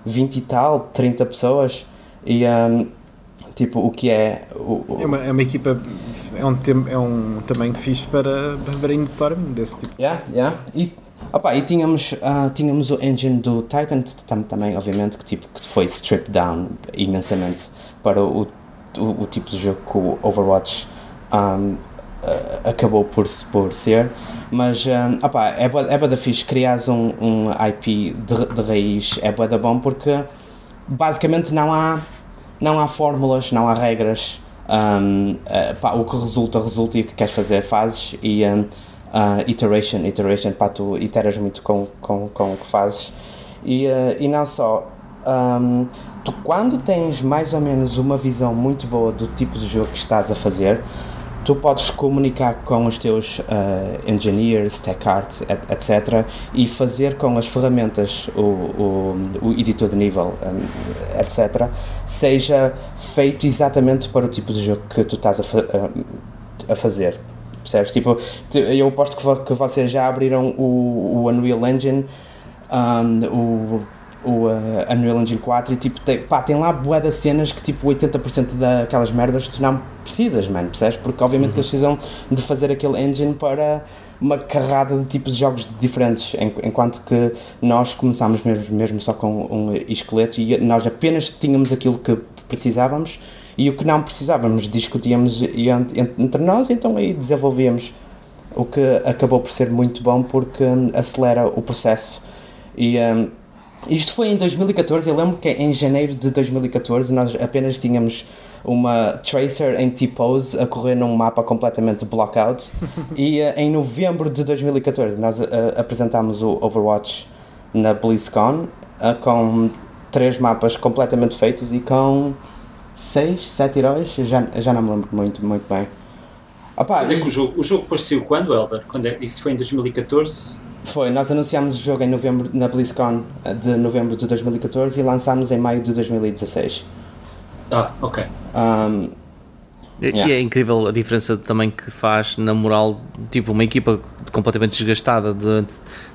20 e tal, 30 pessoas. E um, Tipo, o que é. O, o... É, uma, é uma equipa. É um, tem, é um tamanho fixe para, para brainstorming desse tipo. Yeah, yeah. E, opa, e tínhamos, uh, tínhamos o engine do Titan também, obviamente, que, tipo, que foi stripped down imensamente para o, o, o tipo de jogo que o Overwatch um, uh, acabou por, por ser. Mas um, opa, é boa, é da fixe criares um, um IP de, de raiz, é boa da bom porque basicamente não há não há fórmulas, não há regras. Um, uh, pá, o que resulta, resulta e o que queres fazer, fazes. E um, uh, iteration, iteration, pá, tu iteras muito com, com, com o que fazes. E, uh, e não só. Um, tu, quando tens mais ou menos uma visão muito boa do tipo de jogo que estás a fazer, tu podes comunicar com os teus uh, engineers, tech art, etc. e fazer com as ferramentas, o, o, o editor de nível, um, etc., seja feito exatamente para o tipo de jogo que tu estás a, fa a fazer. Percebes? Tipo, eu aposto que, que vocês já abriram o, o Unreal Engine, um, o o uh, Unreal Engine 4 e tipo, tem, pá, tem lá bué de cenas que tipo 80% daquelas merdas tu não precisas, mano, percebes? Porque obviamente uhum. eles precisam de fazer aquele engine para uma carrada de tipos de jogos diferentes, enquanto que nós começámos mesmo, mesmo só com um esqueleto e nós apenas tínhamos aquilo que precisávamos e o que não precisávamos discutíamos entre nós, então aí desenvolvíamos o que acabou por ser muito bom porque acelera o processo. E um, isto foi em 2014, eu lembro que em janeiro de 2014 nós apenas tínhamos uma Tracer em T-pose a correr num mapa completamente blockout [laughs] e uh, em novembro de 2014 nós uh, apresentámos o Overwatch na BlizzCon uh, com três mapas completamente feitos e com seis, sete heróis, já, já não me lembro muito, muito bem. Opa, e... é que o jogo, o jogo apareceu quando, Elder? Quando é, isso foi em 2014? Foi, nós anunciámos o jogo em novembro, na BlizzCon de novembro de 2014 e lançámos em maio de 2016. Ah, ok. Um, yeah. E é incrível a diferença também que faz na moral, tipo, uma equipa completamente desgastada durante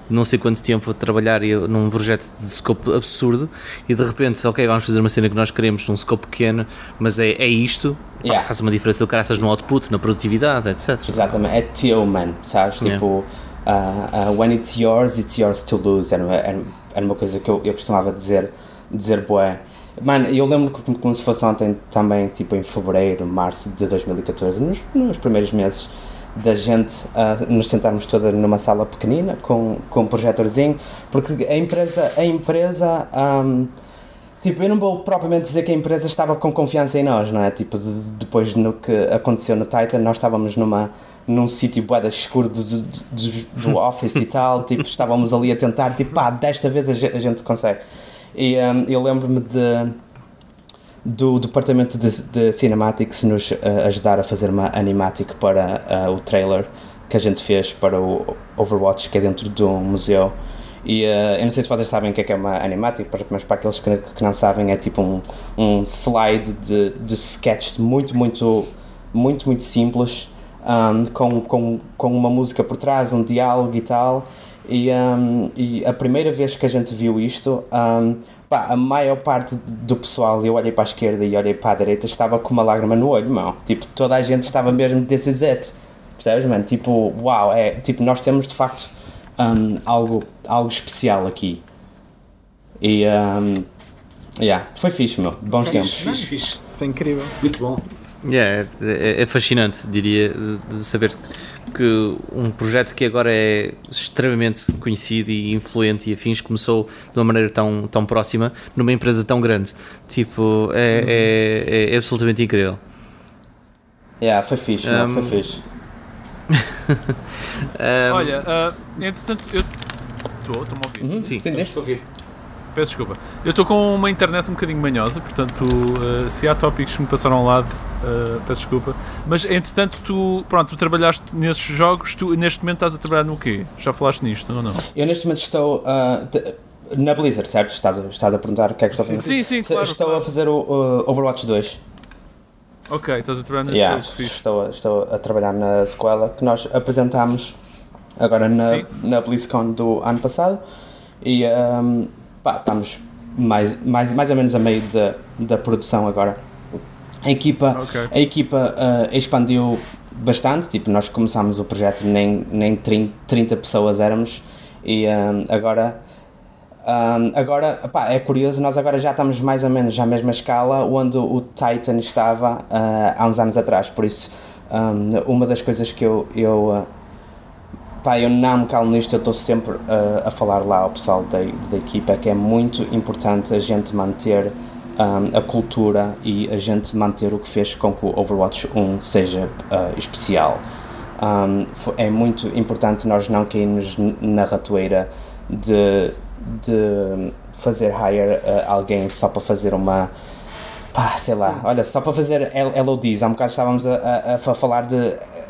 não sei quanto tempo a trabalhar num projeto de scope absurdo e de repente, ok, vamos fazer uma cena que nós queremos num scope pequeno, mas é, é isto, yeah. faz uma diferença do caraças no output, na produtividade, etc. Exatamente, é teu, man, sabes? Yeah. Tipo, uh, uh, when it's yours, it's yours to lose, era, era, era uma coisa que eu, eu costumava dizer, dizer boé. Mano, eu lembro como, como se fosse ontem também, tipo em fevereiro, março de 2014, nos, nos primeiros meses, da gente uh, nos sentarmos toda numa sala pequenina com, com um projetorzinho, porque a empresa, a empresa um, tipo, eu não vou propriamente dizer que a empresa estava com confiança em nós, não é? Tipo, de, depois no que aconteceu no Titan, nós estávamos numa num sítio boeda escuro do, do, do, [laughs] office e tal, tipo, estávamos ali a tentar, tipo, pá, desta vez a gente, a gente consegue. E um, eu lembro-me de do departamento de, de cinematics nos uh, ajudar a fazer uma animatic para uh, o trailer que a gente fez para o Overwatch que é dentro de um museu. E uh, eu não sei se vocês sabem o que é, que é uma animatic mas para aqueles que, que não sabem é tipo um, um slide de, de sketch muito muito muito muito simples um, com, com, com uma música por trás, um diálogo e tal. E, um, e a primeira vez que a gente viu isto um, pá, a maior parte do pessoal, eu olhei para a esquerda e olhei para a direita, estava com uma lágrima no olho, mano. Tipo, toda a gente estava mesmo desse it. Percebes, mano? Tipo, uau, é, tipo, nós temos de facto um, algo, algo especial aqui. E, um, yeah, foi fixe, meu. Bons tempos. Fixe, fixe. Foi incrível. Muito bom. Yeah, é, é, fascinante, diria, de saber que um projeto que agora é extremamente conhecido e influente e afins começou de uma maneira tão, tão próxima numa empresa tão grande. Tipo, é, é, é absolutamente incrível. Yeah, foi fixe, um, não, foi fixe. [laughs] um, Olha, uh, entretanto, eu estou, estou-me a ouvir. Uhum, sim, sim estou a ouvir. Peço desculpa. Eu estou com uma internet um bocadinho manhosa, portanto, uh, se há tópicos que me passaram ao lado, uh, peço desculpa. Mas, entretanto, tu, pronto, tu trabalhaste nesses jogos, tu neste momento estás a trabalhar no quê? Já falaste nisto ou não? Eu neste momento estou uh, na Blizzard, certo? Estás a, estás a perguntar o que é que estou a fazer? Sim, sim, claro. Estou claro. a fazer o Overwatch 2. Ok, estás a trabalhar nesse yeah, estou, estou a trabalhar na sequela que nós apresentámos agora na, na BlizzCon do ano passado e um, pá, estamos mais, mais, mais ou menos a meio da, da produção agora. A equipa, okay. a equipa uh, expandiu bastante, tipo, nós começámos o projeto, nem, nem 30, 30 pessoas éramos, e um, agora, um, agora pá, é curioso, nós agora já estamos mais ou menos à mesma escala onde o Titan estava uh, há uns anos atrás, por isso um, uma das coisas que eu, eu uh, pá, eu não me calo nisto, eu estou sempre uh, a falar lá ao pessoal da, da equipa que é muito importante a gente manter um, a cultura e a gente manter o que fez com que o Overwatch 1 seja uh, especial. Um, é muito importante nós não cairmos na ratoeira de, de fazer hire uh, alguém só para fazer uma pá, sei lá, Sim. olha, só para fazer LODs, há um bocado estávamos a, a, a falar de,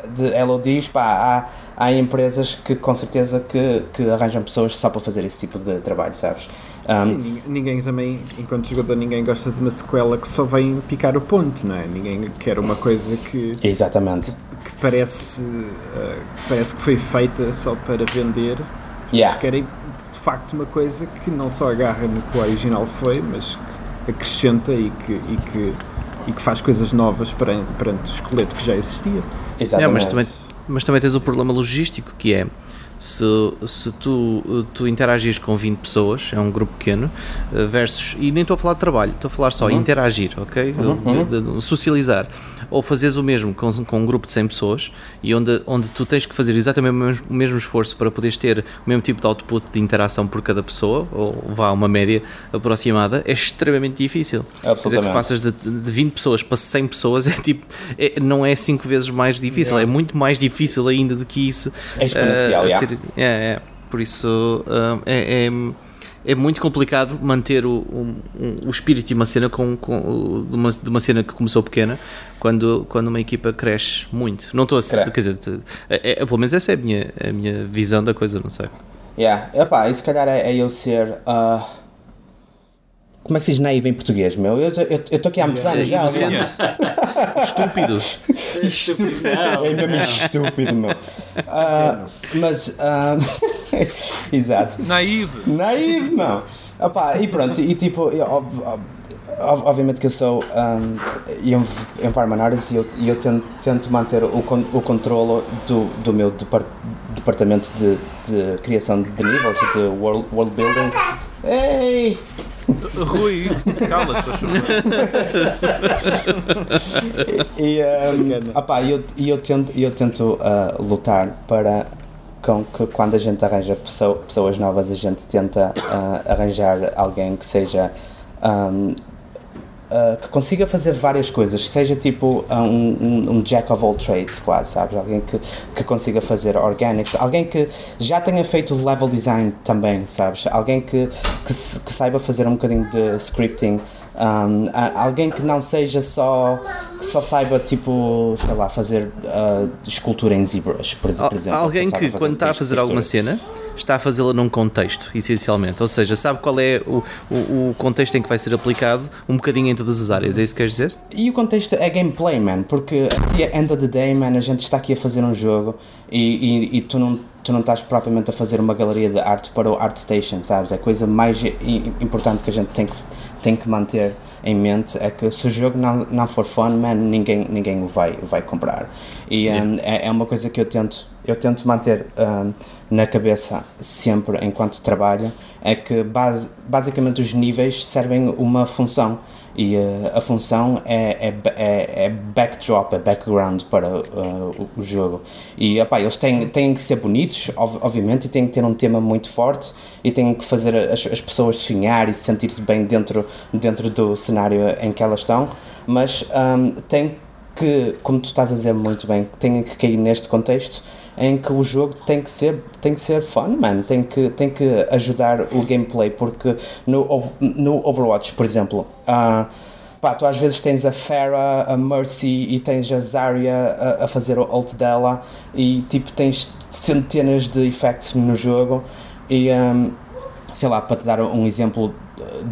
de LODs, pá, há há empresas que com certeza que, que arranjam pessoas só para fazer esse tipo de trabalho, sabes? Um, Sim, ninguém, ninguém, também, enquanto jogador, ninguém gosta de uma sequela que só vem picar o ponto, não é? Ninguém quer uma coisa que. Exatamente. Que, que parece, uh, parece que foi feita só para vender. Yeah. querem de facto uma coisa que não só agarra no que o original foi, mas que acrescenta e que, e que, e que faz coisas novas perante, perante o esqueleto que já existia. Exatamente. É, mas também mas também tens o problema logístico que é se, se tu, tu interagires com 20 pessoas, é um grupo pequeno, eh, versus, e nem estou a falar de trabalho, estou a falar só uhum. interagir, ok? Uhum. uhum. De, de, socializar ou fazes o mesmo com, com um grupo de 100 pessoas e onde, onde tu tens que fazer exatamente o mesmo, o mesmo esforço para poderes ter o mesmo tipo de output de interação por cada pessoa, ou vá uma média aproximada, é extremamente difícil. Quer dizer que se passas de, de 20 pessoas para 100 pessoas, [laughs] é tipo, é, não é 5 vezes mais difícil, yeah. é muito mais difícil ainda do que isso. É exponencial, uh, ter, é, é, por isso uh, é, é é muito complicado manter o, o, o espírito de uma cena com, com, de, uma, de uma cena que começou pequena quando, quando uma equipa cresce muito. Não estou a quer dizer, é, é, pelo menos essa é a minha, a minha visão da coisa, não sei. Yeah. Epá, e se calhar é, é eu ser. Uh, como é que se diz naivo em português, meu? Eu estou aqui há muitos anos já. [laughs] Estúpido. estúpido. É mesmo estúpido, meu. Uh, mas. Uh, [laughs] [laughs] exato. Naive. Naive, meu. Opa, e pronto, e tipo, eu, obviamente que eu sou um, e eu, eu tento, tento, manter o, o controle do, do meu depart, departamento de, de criação de níveis, de world, world building. Ei! Rui, cala-te, [laughs] E, um, opa, eu, eu tento, eu tento uh, lutar para com que quando a gente arranja pessoa, pessoas novas, a gente tenta uh, arranjar alguém que seja um, uh, que consiga fazer várias coisas, seja tipo uh, um, um, um, jack of all trades, quase, sabes? Alguém que, que consiga fazer organics, alguém que já tenha feito level design também, sabes? Alguém que, que, que saiba fazer um bocadinho de scripting. Um, alguém que não seja só que só saiba tipo sei lá fazer uh, escultura em ZBrush por, por exemplo alguém que, que quando está a fazer alguma cena está a fazê-la num contexto, essencialmente. Ou seja, sabe qual é o, o, o, contexto em que vai ser aplicado um bocadinho em todas as áreas, é isso que queres dizer? E o contexto é gameplay, man, porque at the end of the day, man, a gente está aqui a fazer um jogo e, e, e tu não tu não estás propriamente a fazer uma galeria de arte para o ArtStation, sabes? É a coisa mais importante que a gente tem que, tem que manter em mente é que se o jogo não, não for fun, man, ninguém, ninguém o vai, vai comprar. E um, é, é uma coisa que eu tento eu tento manter um, na cabeça sempre enquanto trabalho é que base, basicamente os níveis servem uma função e uh, a função é, é, é, é, backdrop, é background para uh, o, o, jogo. E opa, eles têm, têm que ser bonitos, ov obviamente, e têm que ter um tema muito forte e têm que fazer as, as pessoas sonhar e sentir-se bem dentro, dentro do cenário em que elas estão, mas um, que, como tu estás a dizer muito bem, tem que cair neste contexto em que o jogo tem que ser tem que ser fun, man, tem que tem que ajudar o gameplay porque no no Overwatch, por exemplo, uh, pá, tu às vezes tens a Pharah, a Mercy e tens a Zarya a, a fazer o ult dela e tipo tens centenas de effects no jogo e um, sei lá, para te dar um exemplo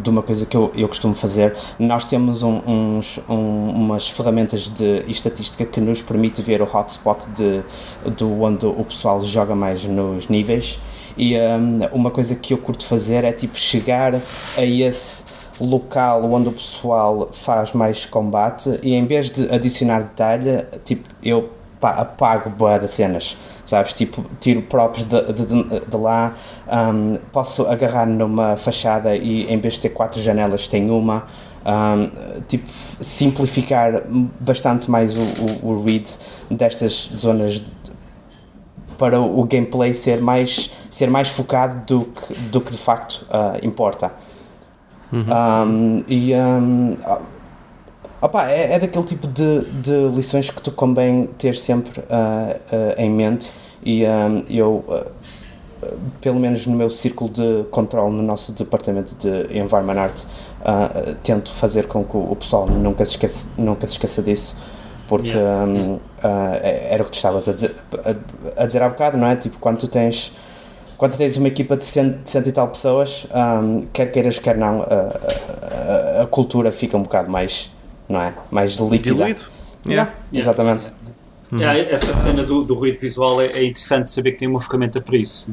de uma coisa que eu, eu costumo fazer. Nós temos um, uns, um, umas ferramentas de estatística que nos permite ver o hotspot de, do onde o pessoal joga mais nos níveis. E um, uma coisa que eu curto fazer é tipo chegar a esse local onde o pessoal faz mais combate e em vez de adicionar detalhe, tipo, eu apago boa das cenas sabes? Tipo, tiro props de, de, de lá, um, posso agarrar numa fachada e em vez de ter quatro janelas, tem uma. Um, tipo, simplificar bastante mais o, o, o read destas zonas para o gameplay ser mais, ser mais focado do que, do que de facto uh, importa. Uhum. Um, e um, Opa, é, é daquele tipo de, de lições que tu convém ter sempre uh, uh, em mente e um, eu, uh, pelo menos no meu círculo de controle no nosso departamento de Environment Art, tento fazer com que o pessoal nunca se esqueça, nunca se esqueça disso porque yeah. um, era o que tu estavas a dizer, a, a, dizer há bocado, não é? Tipo, quando tu tens quando tens uma equipa de cento, de cento e tal pessoas, um, quer queiras, quer não, a, a, a, cultura fica um bocado mais não é? Mais líquida. Diluído. Yeah. yeah. Exatamente. Yeah. essa cena do, do ruído visual é, é, interessante saber que tem uma ferramenta para isso.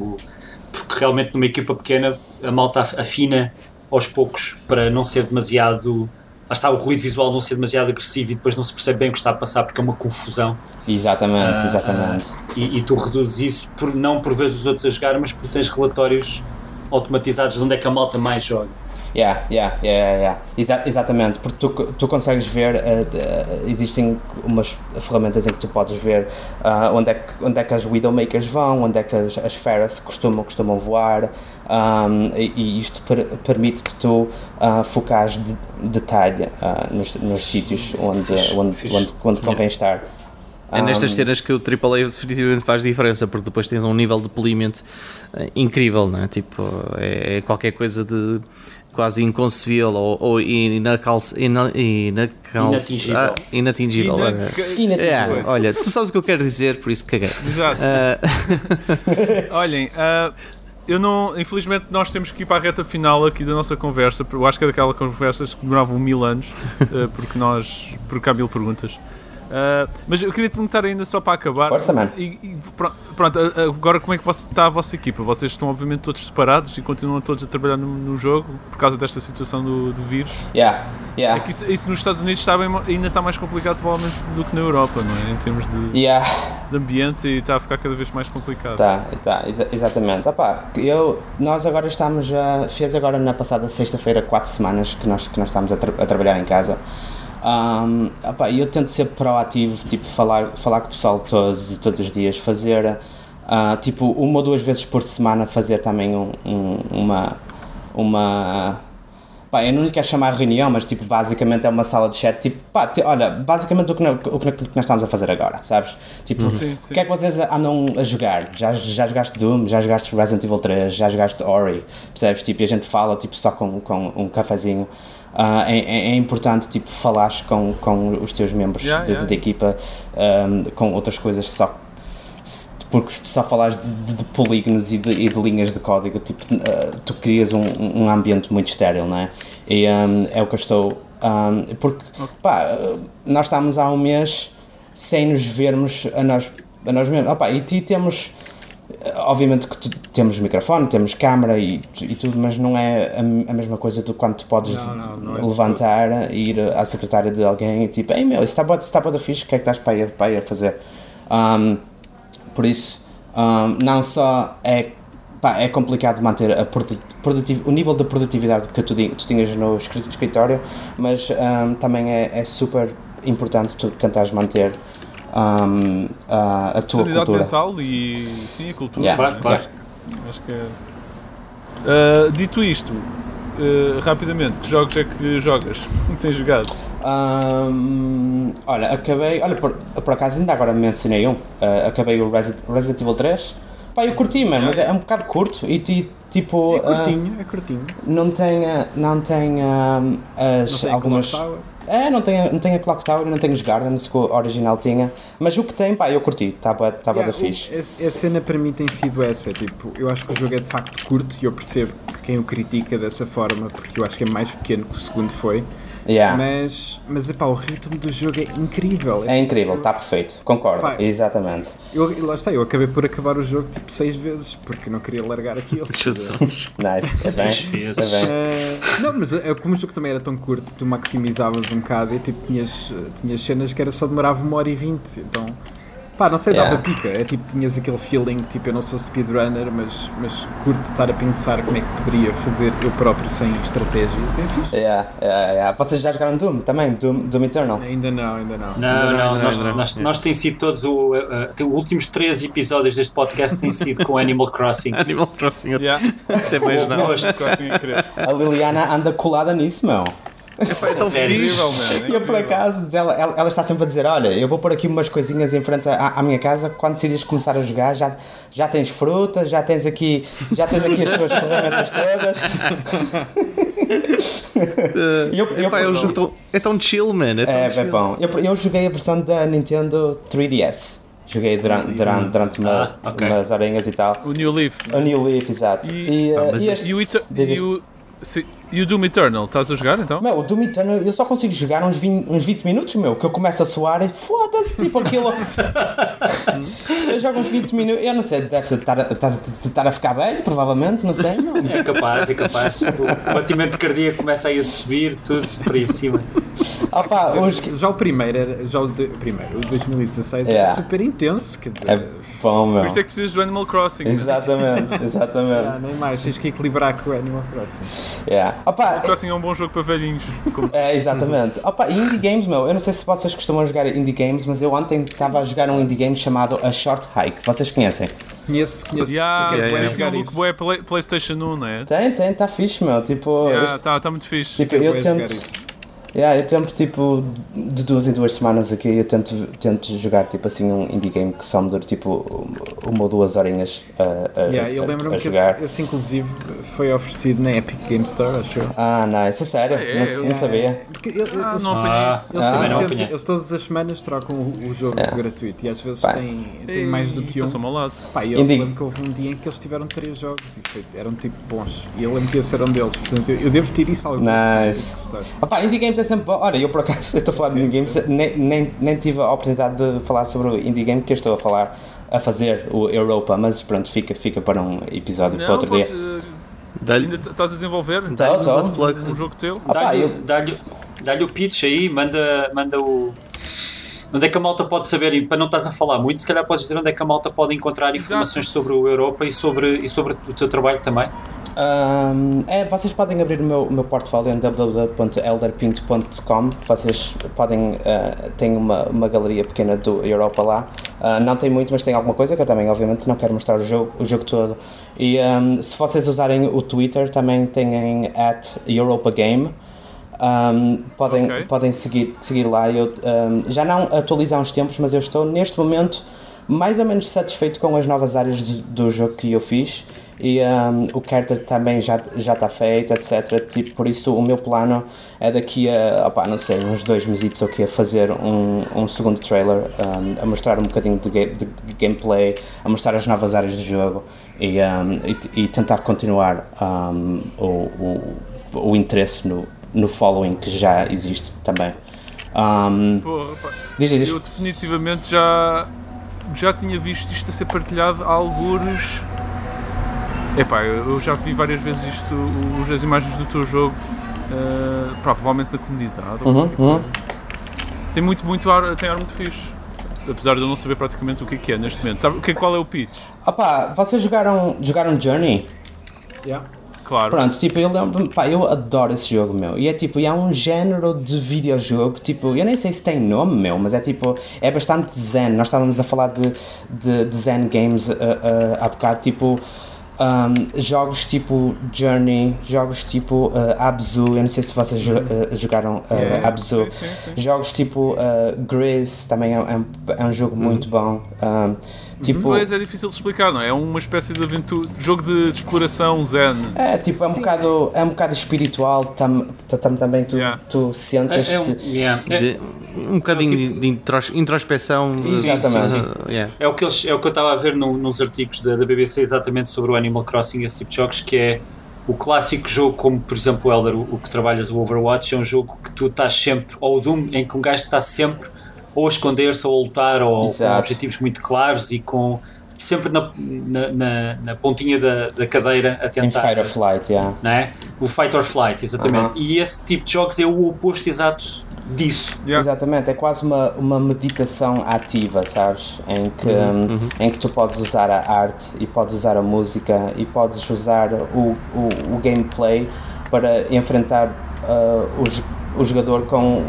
Porque realmente numa equipa pequena a malta afina aos poucos para não ser demasiado. Lá está o ruído visual não ser demasiado agressivo e depois não se percebe bem o que está a passar porque é uma confusão. Exatamente, uh, exatamente. Uh, e, e, tu reduzes isso por, não por ver os outros a jogar, mas por tens relatórios automatizados de onde é que a malta mais joga. Yeah, yeah, yeah, yeah. Exa exatamente, porque tu, tu consegues ver, uh, uh, existem umas ferramentas em que tu podes ver uh, onde, é que, onde é que as Widowmakers vão, onde é que as, as Ferras costumam, costumam voar, um, e, e, isto per, permite-te tu uh, focares de, detalhe nos, nos sítios onde, fixe, onde, fixe. onde, onde convém estar. É nestas cenas que o AAA definitivamente faz diferença, porque depois tens um nível de polimento incrível, não é? Tipo, é, é qualquer coisa de quase inconcebível ou, ou inacalce, ina, inatingível. Ah, inatingível. inatingível. É, olha, tu sabes o que eu quero dizer, por isso caguei. Exato. Uh... [laughs] Olhem, uh, eu não. Infelizmente, nós temos que ir para a reta final aqui da nossa conversa. Eu acho que é daquelas conversas que demoravam mil anos, uh, porque nós. porque há mil perguntas. Uh, mas eu queria te perguntar ainda só para acabar. Força, mano. E, e, pronto, agora como é que está a vossa equipa? Vocês estão obviamente todos separados e continuam todos a trabalhar no, no jogo por causa desta situação do, do vírus? Yeah, yeah. É isso, isso, nos Estados Unidos está bem, ainda está mais complicado provavelmente do que na Europa, não é? Em termos de, yeah. de ambiente e está a ficar cada vez mais complicado. Tá, tá, exa exatamente. Opa, eu, nós agora estamos a. Fez agora na passada sexta-feira quatro semanas que nós, que nós estamos a, tra a trabalhar em casa. Um, opa, eu tento ser proativo, tipo, falar, falar com o pessoal todos, todos os dias, fazer, uh, tipo, uma ou duas vezes por semana, fazer também um, um, uma, uma, pá, eu não lhe quero chamar reunião, mas, tipo, basicamente é uma sala de chat, tipo, pá, te, olha, basicamente o que, o que nós estamos a fazer agora, sabes? Tipo, uhum. sim, sim. o que é que vocês andam a jogar? Já, já jogaste Doom, já jogaste Resident Evil 3, já jogaste Ori, percebes? Tipo, e a gente fala, tipo, só com, com um cafezinho. Uh, é, é, importante tipo falares com, com os teus membros yeah, de, yeah. de, equipa um, com outras coisas só porque se tu só falares de, de, de polígonos e de, e de, linhas de código tipo uh, tu crias um, um ambiente muito estéril não é? E um, é o que eu estou porque pá, nós estamos há um mês sem nos vermos a nós, a nós mesmos. Opa, e, e temos Obviamente que tu, temos microfone, temos câmara e, e tudo, mas não é a, a mesma coisa do quando tu podes não, não, não é levantar, ir à secretária de alguém e tipo, ei meu, isso está boa, está boa da fixe, o que é que estás para aí, para aí a fazer? Um, por isso, Um, não só é, pá, é complicado manter a produtiv o nível de produtividade que tu, tu tinhas no escritório, mas um, também é, é, super importante tu tentares manter um, a, a tua Sanidade cultura. mental e sim, a cultura. Yeah, claro, claro. Acho que é. Uh, dito isto, uh, rapidamente, que jogos é que jogas? [laughs] Tens jogado? Um, olha, acabei. Olha, por, por acaso ainda agora mencionei um. Uh, acabei o Resident, Resident Evil 3. Pá, eu curti, mano, mas é, é um bocado curto e tipo. É curtinho, uh, é curtinho. Não tem, não tem um, as, não tem algumas. É, não tem, não tem a Clock Tower e não tem os Gardens que o original tinha, mas o que tem, pá, eu curti, estava yeah, da fixe. A, a cena para mim tem sido essa, tipo, eu acho que o jogo é de facto curto e eu percebo que quem o critica dessa forma, porque eu acho que é mais pequeno que o segundo foi, Yeah. Mas, mas epá, o ritmo do jogo é incrível. É incrível, está perfeito, concordo, epá, exatamente. Eu, lá está, eu acabei por acabar o jogo tipo seis vezes porque não queria largar aquilo. [laughs] nice, é seis bem, vezes. É bem. Uh, não, mas é, como o jogo também era tão curto, tu maximizavas um bocado e tipo, tinhas, tinhas cenas que era só demorava uma hora e vinte, então Pá, não sei, dava yeah. pica. É tipo, tinhas aquele feeling, tipo, eu não sou speedrunner, mas, mas curto estar a pensar como é que poderia fazer eu próprio sem estratégias. É fixe. Yeah, yeah, yeah. Vocês já jogaram Doom também? Doom, Doom Eternal? Ainda não, ainda não. Não, ainda não, não, nós, não, nós, nós tem sido todos o, uh, os últimos três episódios deste podcast têm sido com Animal Crossing. [laughs] Animal Crossing, yeah. até mais não. A Liliana anda colada nisso, meu. É tão fixe. E eu, por acaso, ela, ela, ela, está sempre a dizer: Olha, eu vou pôr aqui umas coisinhas em frente à, à, minha casa. Quando decides começar a jogar, já, já tens frutas, já tens aqui, já tens aqui as tuas ferramentas todas. [laughs] Eu, eu, Epá, eu jogo tão, é tão chill, man. É, tão é bem bom. Eu, eu joguei a versão da Nintendo 3DS. Joguei durante, durante, durante uma, ah, okay. umas horinhas e tal. O New Leaf. O New Leaf, exato. E, e, uh, e, este, e, o, e o, Sim. E o Doom Eternal, estás a jogar então? Meu, o Doom Eternal eu só consigo jogar uns 20, uns 20 minutos, meu, que eu começo a suar e foda-se, tipo aquilo. [laughs] eu jogo uns 20 minutos, eu não sei, deve estar, estar, estar a ficar velho, provavelmente, não sei. Não. É capaz, é capaz. O batimento cardíaco começa aí a subir, tudo para aí cima. Opa, os... Já o primeiro, era, já o, de, primeiro, o 2016 yeah. era super intenso, quer dizer. É bom, meu. Por isso é que precisas do Animal Crossing. Exatamente, [laughs] exatamente. Ah, nem mais, tens que equilibrar com o Animal Crossing. Yeah. Opa, Animal Crossing é um bom jogo para velhinhos. [laughs] É, exatamente. Opa, indie games, meu, eu não sei se vocês costumam jogar indie games, mas eu ontem estava a jogar um indie game chamado A Short Hike. Vocês conhecem? Conheço, conheço. Yeah, yeah, yeah. Esse maluco boé PlayStation 1, não é? Tem, tem, está fixe, meu. Tipo, yeah, este... tá, tá muito fixe. Tipo, eu, eu tento. Yeah, eu tento tipo de duas em duas semanas aqui eu tento, tento jogar tipo assim um indie game que só me dure tipo uma ou duas horinhas a, a, yeah, eu lembro-me que esse, esse, inclusive foi oferecido na Epic Game Store, acho Ah, nice, é sério, é, não, eu, não sabia. Porque eu, eu, ah, não ah, eles, ah, não sempre, eles todas as semanas trocam o, o jogo yeah. gratuito e às vezes têm, têm mais do que um. Passou-me ao lado. Pá, eu indie... lembro que houve um dia em que eles tiveram três jogos e foi, eram tipo bons. E eu lembro que esse era um deles, portanto eu, eu devo ter isso algum Nice. Opa, indie games é sempre bom. Olha, eu por acaso [laughs] estou a falar sim, de indie games, nem, nem, nem tive a oportunidade de falar sobre o indie game que eu estou a falar, a fazer o Europa, mas pronto, fica, fica para um episódio Não, para outro dia. Uh, ainda estás a desenvolver? Tô, tô. Um jogo teu? Dá-lhe eu... dá dá o pitch aí, manda, manda o. Onde é que a malta pode saber, e para não estás a falar muito, se calhar podes dizer onde é que a malta pode encontrar informações Exato. sobre o Europa e sobre, e sobre o teu trabalho também? Um, é, vocês podem abrir o meu, o meu portfólio em www.elderpint.com. Vocês podem. Uh, tem uma, uma galeria pequena do Europa lá. Uh, não tem muito, mas tem alguma coisa que eu também, obviamente, não quero mostrar o jogo, o jogo todo. E um, se vocês usarem o Twitter, também têm at Europa Game. Um, podem, okay. podem seguir, seguir lá. Eu já não atualizo há uns tempos, mas eu estou neste momento mais ou menos satisfeito com as novas áreas do, do jogo que eu fiz e um, o character também já já está feito, etc. Tipo, por isso o meu plano é daqui a, opa, não sei, uns dois meses ou que a fazer um, um segundo trailer um, a mostrar um bocadinho de, de, de, gameplay, a mostrar as novas áreas do jogo e, e, e, tentar continuar o, o, o interesse no, no following que já existe também. Um, Porra, diz, diz. Eu definitivamente já, já tinha visto isto a ser partilhado a algures Epá, eu já vi várias vezes isto, as imagens do teu jogo, uh, provavelmente na comunidade ou uhum, uhum. Tem muito, muito ar, tem ar muito fixe. apesar de eu não saber praticamente o que é, que é neste momento. Sabe o que, qual é o pitch? Opa, vocês jogaram, jogaram Journey? Yeah. Claro. Pronto, tipo, eu lembro pá, eu adoro esse jogo, meu. E é tipo, e há um género de videojogo, tipo, eu nem sei se tem nome, meu, mas é tipo, é bastante zen. Nós estávamos a falar de, de, de zen games uh, uh, há bocado, tipo. Um, jogos tipo Journey, jogos tipo uh, Abzu, eu não sei se vocês uh, jogaram uh, yeah, Abzu, sim, sim, sim. jogos tipo uh, também é, é, um, é um jogo muito bom. Um, Tipo, pois é difícil de explicar, não é? É uma espécie de aventura, jogo de, de exploração zen. É, tipo, é um, bocado, é um bocado espiritual, tam, tam, também tu, Yeah. tu sentes É, é um, yeah. É- De- um bocadinho É tipo- de intros- introspeção. Exatamente. yeah. É o que, eles, é o que eu estava a ver no- nos artigos da, da BBC exatamente sobre o Animal Crossing, esse tipo de jogos, que é o clássico jogo, como por exemplo o Elder, o, o que trabalhas, o Overwatch, é um jogo que tu estás sempre, ou o Doom, em que um gajo está sempre ou a esconder-se ou a lutar, ou com Exato. objetivos muito claros e com sempre na, na, na, na pontinha da, da cadeira a em tentar. Fight or Flight, yeah. não é? O Fight or Flight, exatamente. Aham. E esse tipo de jogos é o oposto exato disso. Yeah. Exatamente, é quase uma, uma meditação ativa, sabes? Em que, Uhum, hum, em que tu podes usar a arte e podes usar a música e podes usar o, o, o gameplay para enfrentar uh, o, jo- o jogador com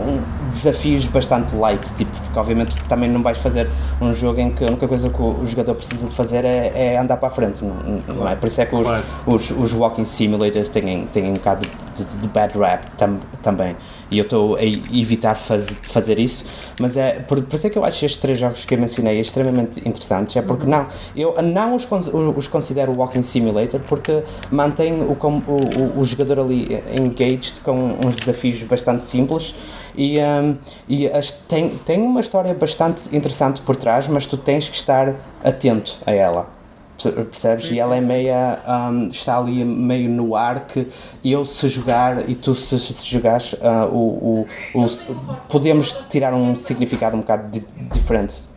desafios bastante light, tipo, porque obviamente também não vais fazer um jogo em que a única coisa que o, o jogador precisa de fazer é, é andar para a frente, não, não é? Por isso é que os, Claro. os, os walking simulators têm, têm um bocado de, de- de bad rap tam, também. E eu estou a evitar faz, fazer isso, mas é por, por isso é que eu acho estes três jogos que eu mencionei extremamente interessantes. É porque não, eu não os, os considero walking simulator porque mantém o, o, o jogador ali engaged com uns desafios bastante simples e, um, e as, tem, tem uma história bastante interessante por trás, mas tu tens que estar atento a ela. Perce- Percebes? e ela é meia. um, está ali meio no ar que eu se jogar e tu se, se jogares, ah, o, o, o- podemos tirar um significado um bocado di- diferente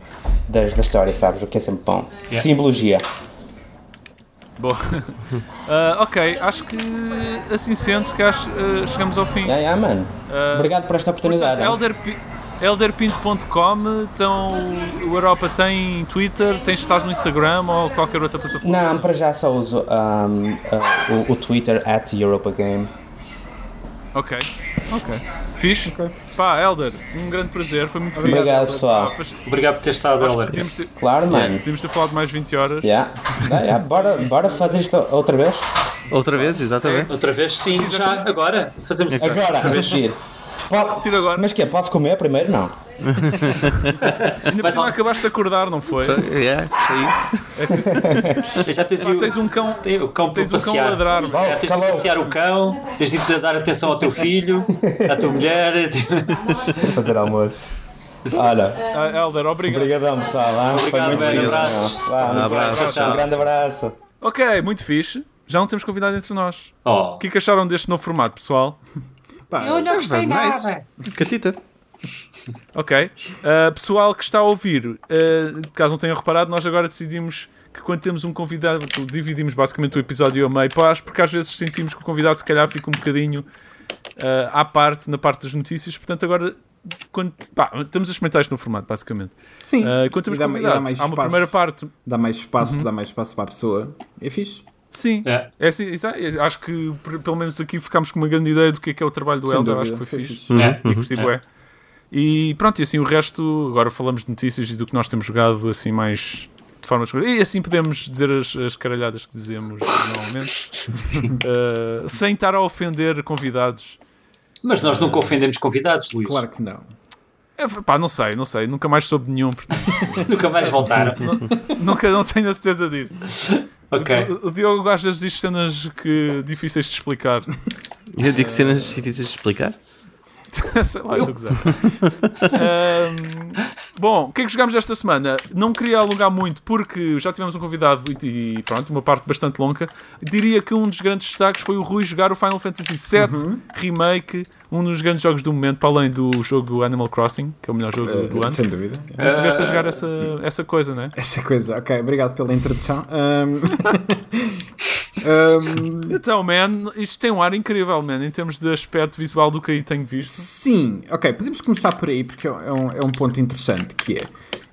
das, da história, sabes? O que é sempre bom. Yeah. Simbologia. Boa. [laughs] Ah, ok, acho que assim sendo, que acho, ah, chegamos ao fim. Yeah, yeah, mano. Obrigado por esta oportunidade. hein? Elderpi- Elderpinto.com, então o Europa tem Twitter, tens estás no Instagram ou qualquer outra plataforma? Não, para já só uso um, ah, o, o Twitter at Europa Game. Ok, ok. Fixe? Pá, Elder, um grande prazer, foi muito fixe. Obrigado, pessoal. Pá, faz- Obrigado por ter estado, Elder. podíamos ter, Claro, mano. podíamos ter falado mais 20 horas. Yeah. Yeah, yeah. Bora, bora fazer isto outra vez? Outra vez, exatamente. Outra vez, sim, já agora fazemos isso. Agora, a. Pode, Tira agora. mas que é? Posso comer primeiro? Não. Ainda por Vais cima lá. acabaste de acordar, não foi? Yeah, é isso. Já tens, o, tens um cão, tem o cão tens um cão ladrar. Oh, Já tens de calou. passear o cão, tens de dar atenção ao teu filho, à tua mulher. Vou fazer almoço. Olha, Ah, Elder, obrigado. obrigadão pessoal. hein? Foi Obrigado, muito. Vá, Um abraço, Um tchau. grande abraço. Ok, muito fixe. Já não temos convidado entre nós. Oh, O que é que acharam deste novo formato, pessoal? Pá, não gostei nice. Catita. Ok. Uh, pessoal que está a ouvir, uh, caso não tenham reparado, nós agora decidimos que quando temos um convidado, dividimos basicamente o episódio a meio paz, porque às vezes sentimos que o convidado se calhar fica um bocadinho uh, à parte, na parte das notícias. Portanto, agora quando, pá, estamos a experimentar isto no formato, basicamente. Sim, Uh, quando temos e dá, e dá mais há uma espaço, primeira parte. Dá mais espaço, dá mais espaço para a pessoa. É fixe. Sim, é. é assim, isso é- acho que pelo menos aqui ficámos com uma grande ideia do que é que é o trabalho do Sem Elder, dúvida, acho que foi fixe. É. E curti bué. E pronto, e assim o resto, agora falamos de notícias e do que nós temos jogado assim mais de forma desconhecida. E assim podemos dizer as, as caralhadas que dizemos normalmente, [laughs] Uh, sem estar a ofender convidados. Mas nós nunca ofendemos convidados, Luís. Claro que não. É, pá, não sei, não sei, nunca mais soube de nenhum, portanto, [laughs] Nunca mais voltaram. [laughs] nunca não tenho a certeza disso. Ok. O, o Diogo às vezes diz cenas que difíceis de explicar. Eu digo cenas difíceis de explicar. Sei lá, estou a gozar. Ahm, bom, o que é que jogámos esta semana? Não queria alongar muito porque já tivemos um convidado e, e pronto, uma parte bastante longa. Diria que um dos grandes destaques foi o Rui jogar o Final Fantasy VII Remake, um dos grandes jogos do momento, para além do jogo Animal Crossing, que é o melhor jogo do- do Uh, ano. sem dúvida. Mas Tiveste a jogar essa, essa coisa, não é? Essa coisa. Ok, obrigado pela introdução. Um, [laughs] um, Então, man, isto tem um ar incrível, man, em termos de aspecto visual do que aí tenho visto. Sim, ok, podemos começar por aí porque é um, é um ponto interessante que é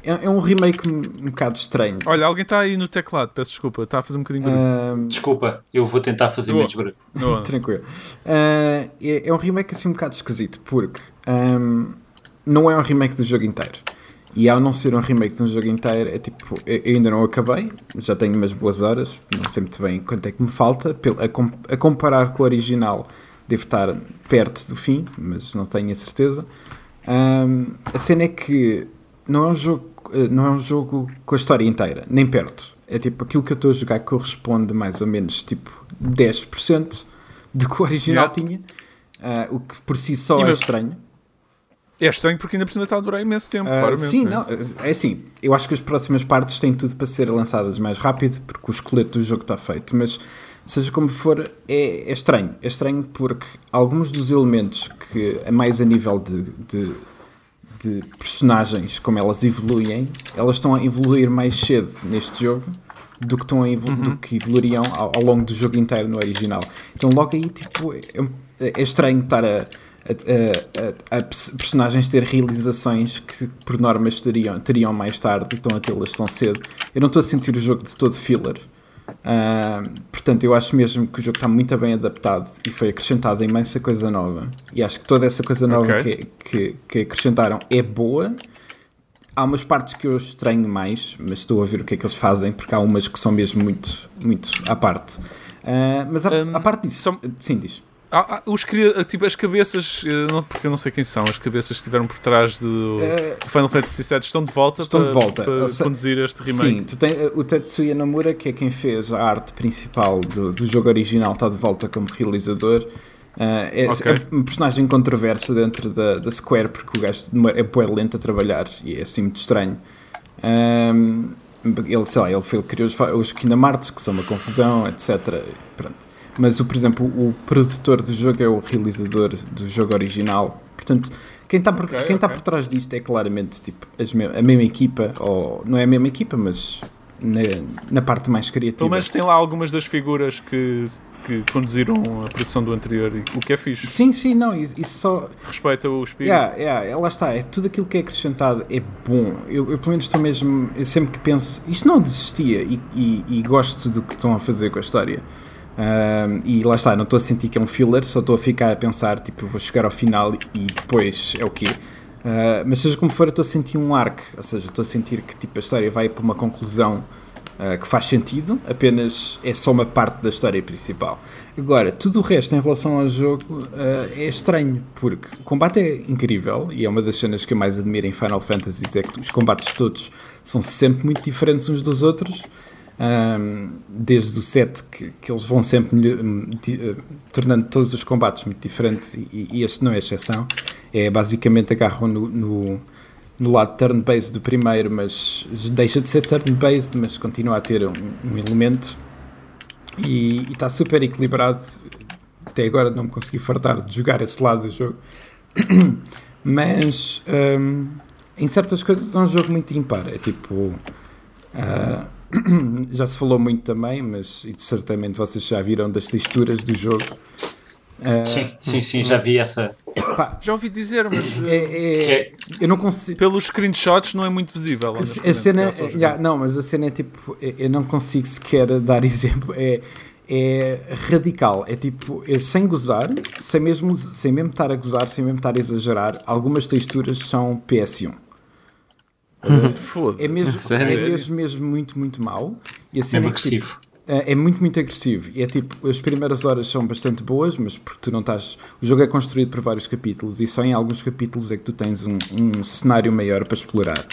é, é, um remake um, um bocado estranho. Olha, alguém está aí no teclado, peço desculpa, está a fazer um bocadinho de barulho. Uh, desculpa, eu vou tentar fazer menos barulho. [laughs] Tranquilo. Uh, é, é, um remake assim um bocado esquisito, porque um, não é um remake do jogo inteiro. E ao não ser um remake de um jogo inteiro, é tipo, eu ainda não acabei, já tenho umas boas horas, não sei muito bem quanto é que me falta. A, comparar com o original, devo estar perto do fim, mas não tenho a certeza. Um, a cena é que não é um jogo eh, não é um jogo com a história inteira, nem perto. É tipo, aquilo que eu estou a jogar corresponde mais ou menos tipo 10% do que o original yeah. tinha, uh, o que por si só e é estranho. É estranho porque ainda por cima está a durar imenso tempo, uh, claramente. Sim, não, é assim. Eu acho que as próximas partes têm tudo para ser lançadas mais rápido porque o esqueleto do jogo está feito, mas seja como for, é, é estranho. É estranho porque alguns dos elementos que, a mais a nível de, de de personagens, como elas evoluem, elas estão a evoluir mais cedo neste jogo do que, estão a evolu uhum. do que evoluiriam ao, ao, longo do jogo inteiro no original. Então logo aí tipo, é, é estranho estar a, a, a, a, personagens ter realizações que por normas teriam, teriam mais tarde e estão a tê-las tão cedo. Eu não estou a sentir o jogo de todo filler. Uh, portanto, eu acho mesmo que o jogo está muito bem adaptado e foi acrescentada imensa coisa nova. E acho que toda essa coisa nova okay. que, que, que, acrescentaram é boa. Há umas partes que eu estranho mais, mas estou a ver o que é que eles fazem, porque há umas que são mesmo muito, muito à parte. Uh, mas a, um, parte disso, são... sim, diz. Ah, ah, os, tipo, as cabeças, eh, porque eu não sei quem são, as cabeças que estiveram por trás do, uh, Final Fantasy VII estão de volta estão para, de volta. para seja, conduzir este remake. Sim, tu tens, o Tetsuya Nomura, que é quem fez a arte principal do, do jogo original, está de volta como realizador. Uh, é, okay. é uma personagem controversa dentro da, da Square, porque o gajo é bem lento a trabalhar e é assim muito estranho. Um, ele, sei lá, ele, foi, criou os, os Kingdom Hearts, que são uma confusão, etc. Pronto. Mas, o, por exemplo, o produtor do jogo é o realizador do jogo original. Portanto, quem está por, okay, quem okay. por trás disto é claramente tipo, a mesma equipa, ou não é a mesma equipa, mas na, na parte mais criativa. Pelo menos tem lá algumas das figuras que, que conduziram a produção do anterior, o que é fixe. Sim, sim, não, isso, só. Respeita o espírito. Yeah, yeah, lá está, é tudo aquilo que é acrescentado é bom. Eu, eu pelo menos estou mesmo, sempre que penso, isto não desistia e, e, e gosto do que estão a fazer com a história. Um, e lá está, não estou a sentir que é um filler, só estou a ficar a pensar, tipo, vou chegar ao final e depois é o quê? Uh, mas seja como for, estou a sentir um arco, ou seja, estou a sentir que tipo, a história vai para uma conclusão uh, que faz sentido, apenas é só uma parte da história principal. Agora, tudo o resto em relação ao jogo uh, é estranho, porque o combate é incrível e é uma das cenas que eu mais admiro em Final Fantasy, é que os combates todos são sempre muito diferentes uns dos outros um, desde o 7 que, que eles vão sempre uh, tornando todos os combates muito diferentes e, e, este não é exceção. É basicamente agarram no, no, no lado turn-based do primeiro, mas deixa de ser turn-based, mas continua a ter um, um elemento e está super equilibrado. Até agora não me consegui fartar de jogar esse lado do jogo, [coughs] mas um, em certas coisas é um jogo muito impar. É tipo. Uh, [clears throat] já se falou muito também, mas certamente vocês já viram das texturas do jogo. Uh, sim, sim, sim, já vi essa. Pá, já ouvi dizer, mas é, é, é, eu não consigo. Pelos screenshots não é muito visível. A, a cena, yeah, não, mas a cena é tipo, é, eu não consigo sequer [laughs] dar exemplo. É, é radical. É tipo, é sem gozar, sem mesmo, sem mesmo estar a gozar, sem mesmo estar a exagerar. Algumas texturas são PS1. É mesmo, [laughs] é mesmo, mesmo muito, muito mau. E assim, é agressivo. Tipo, é, é muito, muito agressivo. E é tipo, as primeiras horas são bastante boas, mas porque tu não estás. O jogo é construído por vários capítulos e só em alguns capítulos é que tu tens um, um cenário maior para explorar.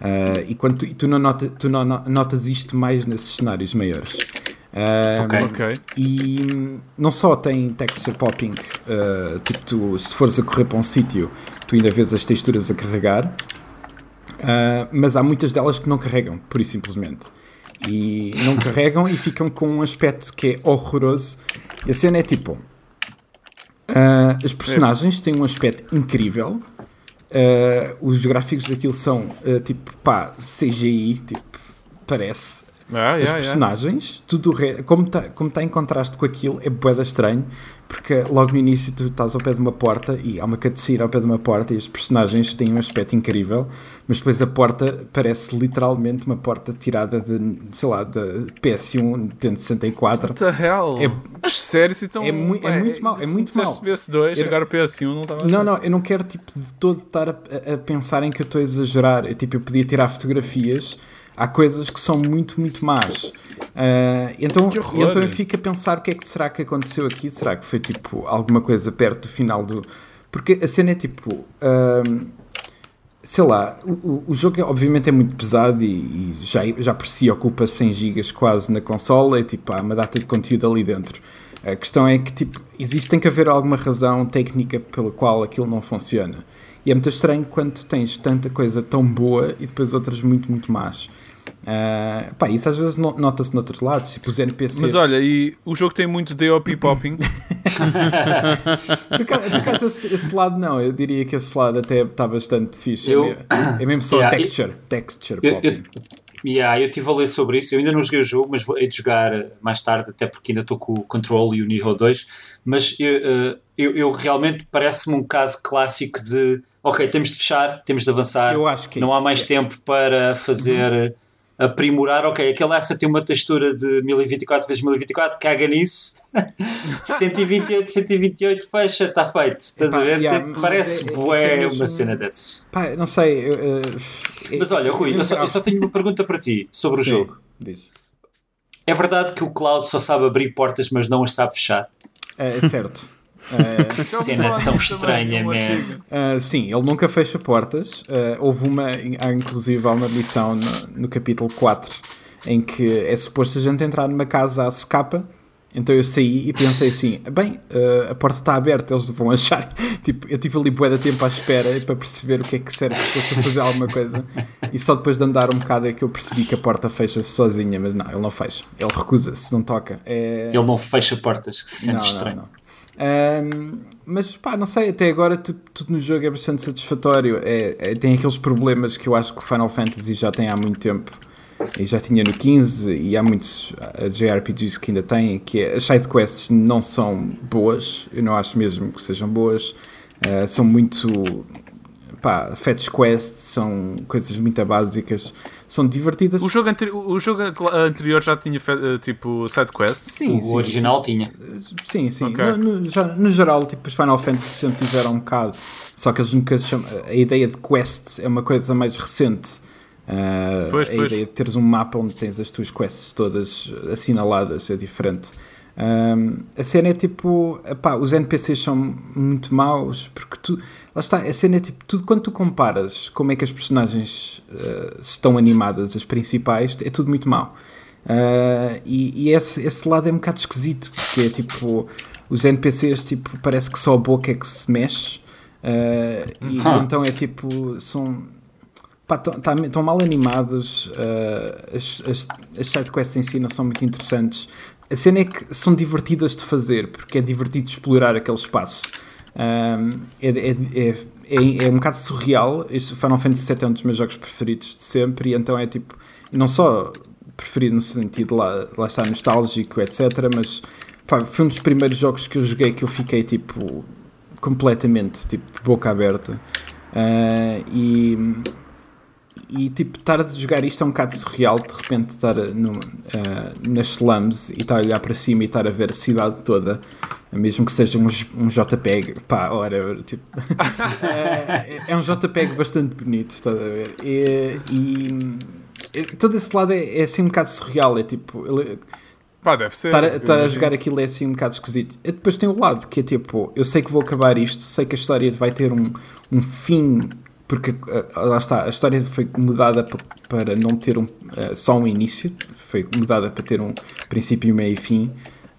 Uh, e quando tu, tu, não, nota, tu não notas isto mais nesses cenários maiores. Uh, okay. ok. E não só tem texture popping, uh, tipo, tu, se fores a correr para um sítio, tu ainda vês as texturas a carregar. Uh, mas há muitas delas que não carregam, por simplesmente. E não carregam e ficam com um aspecto que é horroroso. A cena é tipo: uh, as personagens têm um aspecto incrível. Uh, os gráficos daquilo são tipo pá, CGI, tipo, parece. Ah, As yeah, personagens, yeah. tudo re... como está como tá em contraste com aquilo, é boeda estranho, porque logo no início tu estás ao pé de uma porta e há uma cutscene ao pé de uma porta e os personagens têm um aspecto incrível, mas depois a porta parece literalmente uma porta tirada de, sei lá, da PS1 Nintendo 64. What the hell? É, Sério, então, é, mu é muito mal, é muito mal. PS2, agora PS1 não estava Não, não, eu não quero tipo de todo estar a, a pensar em que eu estou a exagerar. Eu, tipo, eu podia tirar fotografias há coisas que são muito, muito más. Uh, então, então eu fico a pensar o que é que será que aconteceu aqui. Será que foi tipo alguma coisa perto do final do. Porque a cena é tipo. Uh, sei lá, o, o jogo é, obviamente é muito pesado e, e, já, já por si ocupa 100 GB quase na consola e tipo, há uma data de conteúdo ali dentro. A questão é que tipo, existe, tem que haver alguma razão técnica pela qual aquilo não funciona. E é muito estranho quando tens tanta coisa tão boa e depois outras muito, muito más. Uh, pá, isso às vezes nota-se noutros lados, tipo os NPCs. Mas olha, e o jogo tem muito DOP [laughs] popping. por acaso, esse, esse, lado não, eu diria que esse lado até está bastante fixe. Eu, é, mesmo só yeah, texture, eu, texture eu, popping. Eu, yeah, eu estive a ler sobre isso. Eu ainda não joguei o jogo, mas vou hei de jogar mais tarde, até porque ainda estou com o Control e o Nihon 2. Mas eu, eh, eu, eu realmente parece-me um caso clássico de ok, temos de fechar, temos de avançar. Eu acho que não há mais tempo para fazer. Uhum aprimorar, ok, aquele essa tem uma textura de 1024 x 1024, caga nisso, [laughs] 128, 128, fecha, está feito, estás Epá, a ver? Yeah, Parece é, bué é uma cena dessas. Pá, não sei. Uh, mas olha, Rui, eu só, eu só, tenho uma pergunta para ti sobre o Sim, jogo. Diz. É verdade que o Cloud só sabe abrir portas, mas não as sabe fechar? É, é certo. Uh, que cena tão estranha, man. Uh, sim, ele nunca fecha portas. Uh, houve uma, há inclusive há uma lição no, no, capítulo 4 em que é suposto a gente entrar numa casa à socapa. Então eu saí e pensei assim: bem, a porta está aberta, eles vão achar. [laughs] Tipo, eu tive ali bué de tempo à espera para perceber o que é que serve se fosse fazer alguma coisa. E só depois de andar um bocado é que eu percebi que a porta fecha-se sozinha. Mas não, ele não fecha. Ele recusa-se, não toca. É... Ele não fecha portas, que se sente não, estranho. Não, não. Um, mas pá, não sei, até agora tudo, tudo no jogo é bastante satisfatório. É, é, tem aqueles problemas que eu acho que o Final Fantasy já tem há muito tempo. E já tinha no 15 e há muitos JRPGs que ainda têm, que é, as sidequests não são boas, eu não acho mesmo que sejam boas, uh, são muito pá, fetch quests, são coisas muito básicas são divertidas. O jogo, anteri o jogo anterior já tinha eh, tipo side quests? Sim, o sim. original tinha. Sim, sim. Okay. No, no, já, no, geral, tipo, os Final Fantasy sempre tiveram um bocado. Só que eles nunca chamam. A ideia de quest é uma coisa mais recente. Uh, pois, a pois. ideia de teres um mapa onde tens as tuas quests todas assinaladas é diferente. Um, a cena é tipo, epá, os NPCs são muito maus, porque tu, lá está, a cena é tipo, tudo quando tu comparas como é que as personagens uh, estão animadas, as principais, é tudo muito mau. Uh, e, e esse, esse lado é um bocado esquisito, porque é tipo, os NPCs, tipo, parece que só a boca é que se mexe, uh, e, uhum. então é tipo, são estão tá, mal animados, as, as, as sidequests em si não são muito interessantes, a cena é que são divertidas de fazer, porque é divertido explorar aquele espaço. Um, é, é, é, é, é, um bocado surreal. Este Final Fantasy VII é um dos meus jogos preferidos de sempre, e então é tipo, não só preferido no sentido lá, lá está nostálgico, etc., mas pá, foi um dos primeiros jogos que eu joguei que eu fiquei tipo completamente tipo, de boca aberta. Uh, e e tipo, estar a jogar isto é um bocado surreal, de repente estar no, uh, nas slums e estar a olhar para cima e estar a ver a cidade toda, mesmo que seja um, um JPEG, pá, ora, tipo, [laughs] é, é um JPEG bastante bonito, estás a ver? E, e, todo esse lado é, é assim um bocado surreal, é tipo. Ele, Pá, deve ser. Estar, estar a jogar aquilo é assim um bocado esquisito. E depois tem o lado que é tipo, eu sei que vou acabar isto, sei que a história vai ter um, um fim porque eh, lá está, a história foi mudada para não ter um, uh, só um início, foi mudada para ter um princípio, meio e fim.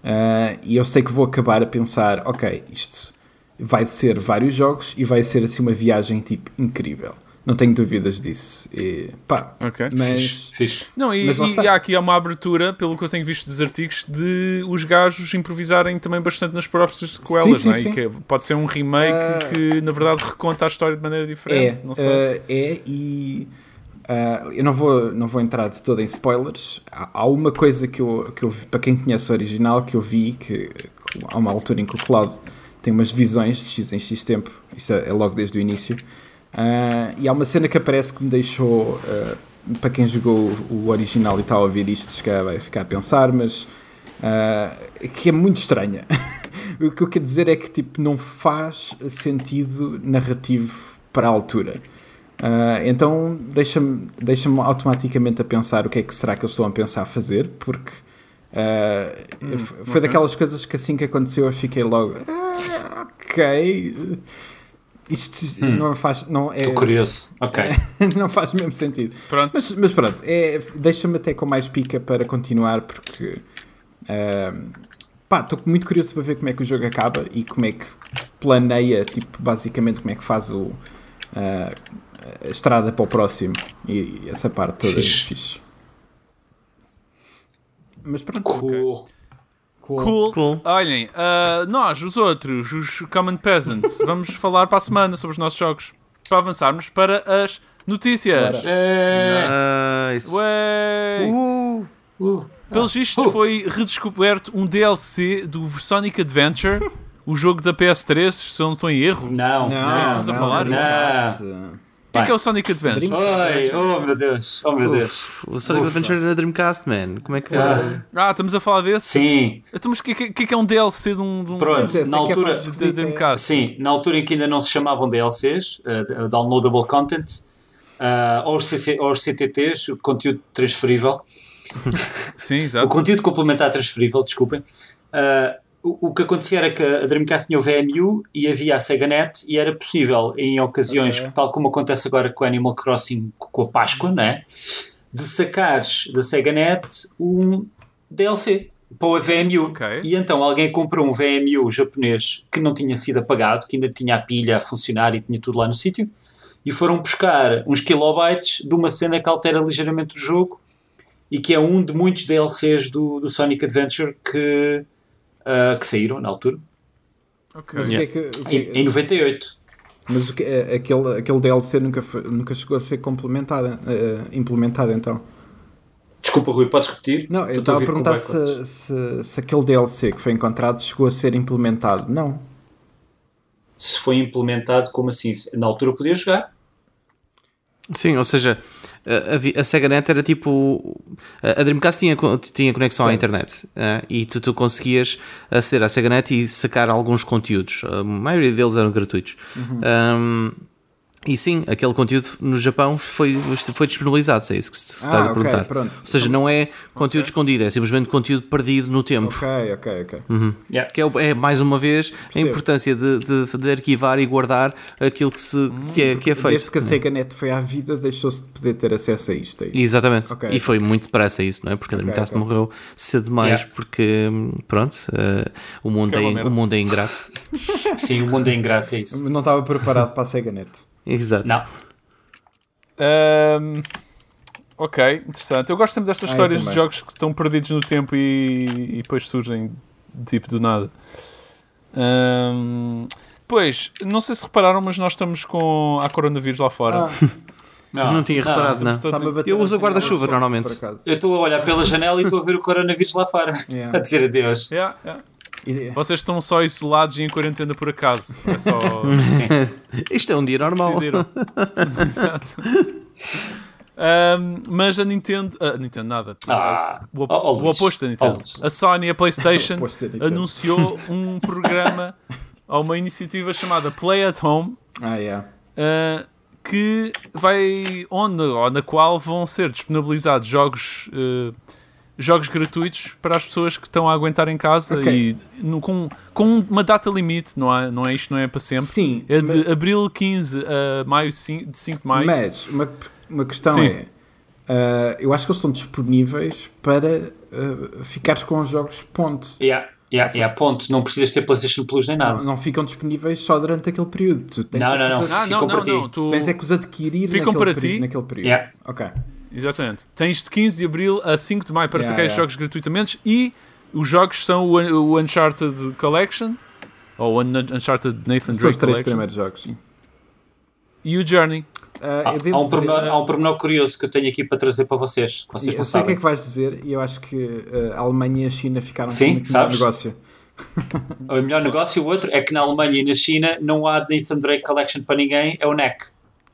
Uh, e eu sei que vou acabar a pensar: ok, isto vai ser vários jogos e vai ser assim uma viagem tipo incrível. Não tenho dúvidas disso. E, pá, okay. mas, fixe, fixe. Não, e, mas e, e há aqui uma abertura, pelo que eu tenho visto dos artigos, de os gajos improvisarem também bastante nas próprias sequelas, sim, sim, não é? Que pode ser um remake uh, que na verdade reconta a história de maneira diferente. É, uh, é e Uh, eu não vou, não vou entrar de todo em spoilers. Há, há, uma coisa que eu, que eu para quem conhece o original, que eu vi, que, que há uma altura em que o Cloud tem umas visões de X em X tempo, isso é, é logo desde o início. Uh, e há uma cena que aparece que me deixou, uh, para quem jogou o, original e está a ouvir isto, se vai ficar a pensar, mas que é muito estranha. [laughs] o que eu quero dizer é que tipo, não faz sentido narrativo para a altura. Uh, então deixa-me deixa automaticamente a pensar o que é que será que eles estão a pensar fazer, porque uh, hum, foi okay. daquelas coisas que assim que aconteceu eu fiquei logo ah, ok isto hum. não faz não é curioso [laughs] ok não faz mesmo sentido pronto. Mas, mas pronto é, deixa-me até com mais pica para continuar porque uh, pá estou muito curioso para ver como é que o jogo acaba e como é que planeia tipo basicamente como é que faz o uh, a estrada para o próximo e essa parte toda fixe. é fixe. Mas pronto. Cool. Okay. Cool. cool. cool. Olhem, uh, nós, os outros, os Common Peasants, [laughs] vamos falar para a semana sobre os nossos jogos. Para avançarmos para as notícias. É. Nice. Uh, uh. Pelos vistos, uh. foi redescoberto um DLC do Sonic Adventure, o jogo da PS3, se eu não estou em erro. Não, não, não, estamos não, a falar. Não. O que é, que é o Sonic Adventure? Oi, oh meu Deus, oh meu Deus. o Sonic Ufa. Adventure na Dreamcast, man. Como é que. Ah, ah estamos a falar desse? Sim. Então, mas o que, que, que, é um DLC de um. De um Pronto, na é altura. É Dreamcast. Sim, na altura em que ainda não se chamavam DLCs, uh, Downloadable Content, uh, ou, CC, ou CTTs, conteúdo transferível. Sim, exato. [laughs] o conteúdo complementar transferível, desculpem. Uh, o, que acontecia era que a Dreamcast tinha o VMU e havia a SegaNet e era possível em ocasiões, okay. tal como acontece agora com o Animal Crossing com a Páscoa, né, de sacares da SegaNet um DLC para o VMU. Okay. E então alguém comprou um VMU japonês que não tinha sido apagado, que ainda tinha a pilha a funcionar e tinha tudo lá no sítio, e foram buscar uns kilobytes de uma cena que altera ligeiramente o jogo e que é um de muitos DLCs do, do Sonic Adventure que uh, que saíram na altura. Okay. Yeah. Que é que, que, em, em 98. Mas o que, aquele, aquele DLC nunca, foi, nunca chegou a ser complementado, uh, implementado então? Desculpa, Rui, podes repetir? Não, eu estava a perguntar se, se, se, aquele DLC que foi encontrado chegou a ser implementado. Não. Se foi implementado, como assim? Na altura podia jogar? Sim, ou seja, a, a SegaNet era tipo. A Dreamcast tinha, tinha conexão certo. à internet uh, e tu, tu conseguias aceder à SegaNet e sacar alguns conteúdos. A maioria deles eram gratuitos. Uhum. Um, e sim, aquele conteúdo no Japão foi, foi disponibilizado, se é isso que se estás ah, a perguntar. Okay, Ou seja, não é conteúdo okay. escondido, é simplesmente conteúdo perdido no tempo. Ok, ok, ok. Uhum. Yeah. Que é, é, mais uma vez Percebo. a importância de, de, de, arquivar e guardar aquilo que, se, hum, que, é, que é feito. Desde que a SegaNet foi à vida, deixou-se de poder ter acesso a isto. Aí. É Exatamente. Okay. E foi muito depressa isso, não é? Porque a Dreamcast morreu cedo demais, yeah. porque, pronto, uh, o, mundo é, o mundo é ingrato. [laughs] sim, o mundo é ingrato, é isso. Não estava preparado para a SegaNet. Exato. Não. Um, ok, interessante. Eu gosto sempre destas ah, histórias de jogos que estão perdidos no tempo e, e depois surgem tipo do nada. Um, pois, não sei se repararam, mas nós estamos com a coronavírus lá fora. Ah. [laughs] Não, não tinha reparado, não. não. Eu uso guarda-chuva normalmente. Eu estou a olhar pela janela e estou a ver o coronavírus lá fora. Yeah. [laughs] a dizer adeus. Yeah, yeah. Vocês estão só isolados e em quarentena por acaso. É só. [laughs] [laughs] Isto é um dia normal. [laughs] Exato. Um, mas a Nintendo. A Nintendo, nada. Ah, o, op o oposto da Nintendo. A Sony e a PlayStation anunciou um programa ou uma iniciativa chamada Play at Home. Ah, yeah. Uh, que vai. onde, ou na qual vão ser disponibilizados jogos. Uh, jogos gratuitos para as pessoas que estão a aguentar em casa okay. e no, com, com uma data limite, não é, não é isto, não é para sempre. Sim. É de mas... abril 15 a maio 5, de 5 de maio. Mas uma, uma questão Sim. é. Uh, eu acho que eles estão disponíveis para uh, ficares com os jogos ponto. Yeah. Yeah, yeah, ponto. Não precisas ter PlayStation Plus nem nada. Não, não ficam disponíveis só durante aquele período. Tu tens não, não, não. Ah, não, não, não, Tu... Tens é que os adquirir ficam naquele, para ti. naquele período. Yeah. Ok. Exatamente. Tens de 15 de Abril a 5 de Maio para yeah, sacar yeah. jogos gratuitamente e os jogos são o, o Uncharted Collection ou o Uncharted Nathan Drake São os três primeiros jogos. E o Journey. Uh, há, há, um pormenor, há um pormenor curioso que eu tenho aqui para trazer para vocês. vocês eu sei o que é que vais dizer e eu acho que uh, a Alemanha e a China ficaram Sim, com um negócio. [laughs] o melhor negócio, o outro é que na Alemanha e na China não há Nathan Drake Collection para ninguém, é o NEC.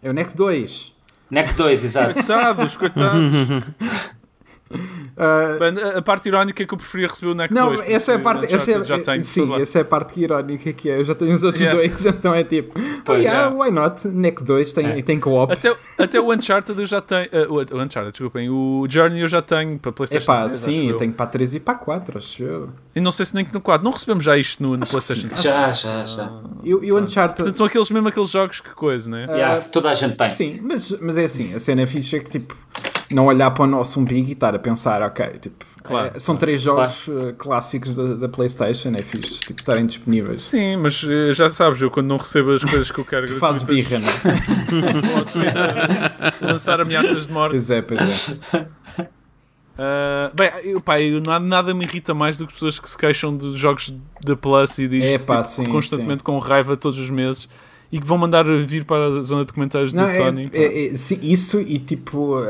É o NEC 2. NEC 2, exato. Coitados, coitados. [laughs] Uh, a parte irónica é que eu preferia receber o NEC não, 2. Não, essa é a parte. Essa é, já tenho, sim, essa é a parte irónica que é. Eu já tenho os outros yeah. dois, [laughs] então é tipo. Pois oh, yeah, é. why not? NEC 2 tem, é. tem co-op. Até, até o Uncharted eu já tenho. Uh, o Uncharted, desculpem. O Journey eu já tenho para PlayStation Epá, 3. Sim, eu tenho para 3 e para 4, acho eu. E não sei se nem no 4. Não recebemos já isto no, no PlayStation 3. Já, já, já. E o Uncharted. Portanto, são aqueles, mesmo aqueles jogos que coisa, né? Uh, yeah, toda a gente tem. Sim, mas, mas é assim. A cena fixa é que tipo. Não olhar para o nosso umbigo e estar a pensar, ok, tipo, Claro, é, são três jogos claro. Eh, clássicos da, da, PlayStation, é fixe tipo, estarem disponíveis. Sim, mas uh, já sabes, eu quando não recebo as coisas que eu quero. [laughs] tu fazes birra, não é? [laughs] Twitter lançar ameaças de morte. Pois é, pois é. Uh, [laughs] bem, eu, pá, eu, nada, nada me irrita mais do que pessoas que se queixam dos jogos da Plus e diz é, tipo, sim, constantemente sim. com raiva todos os meses e que vão mandar vir para a zona de comentários da é, Sony. É, é, sim, isso e tipo uh,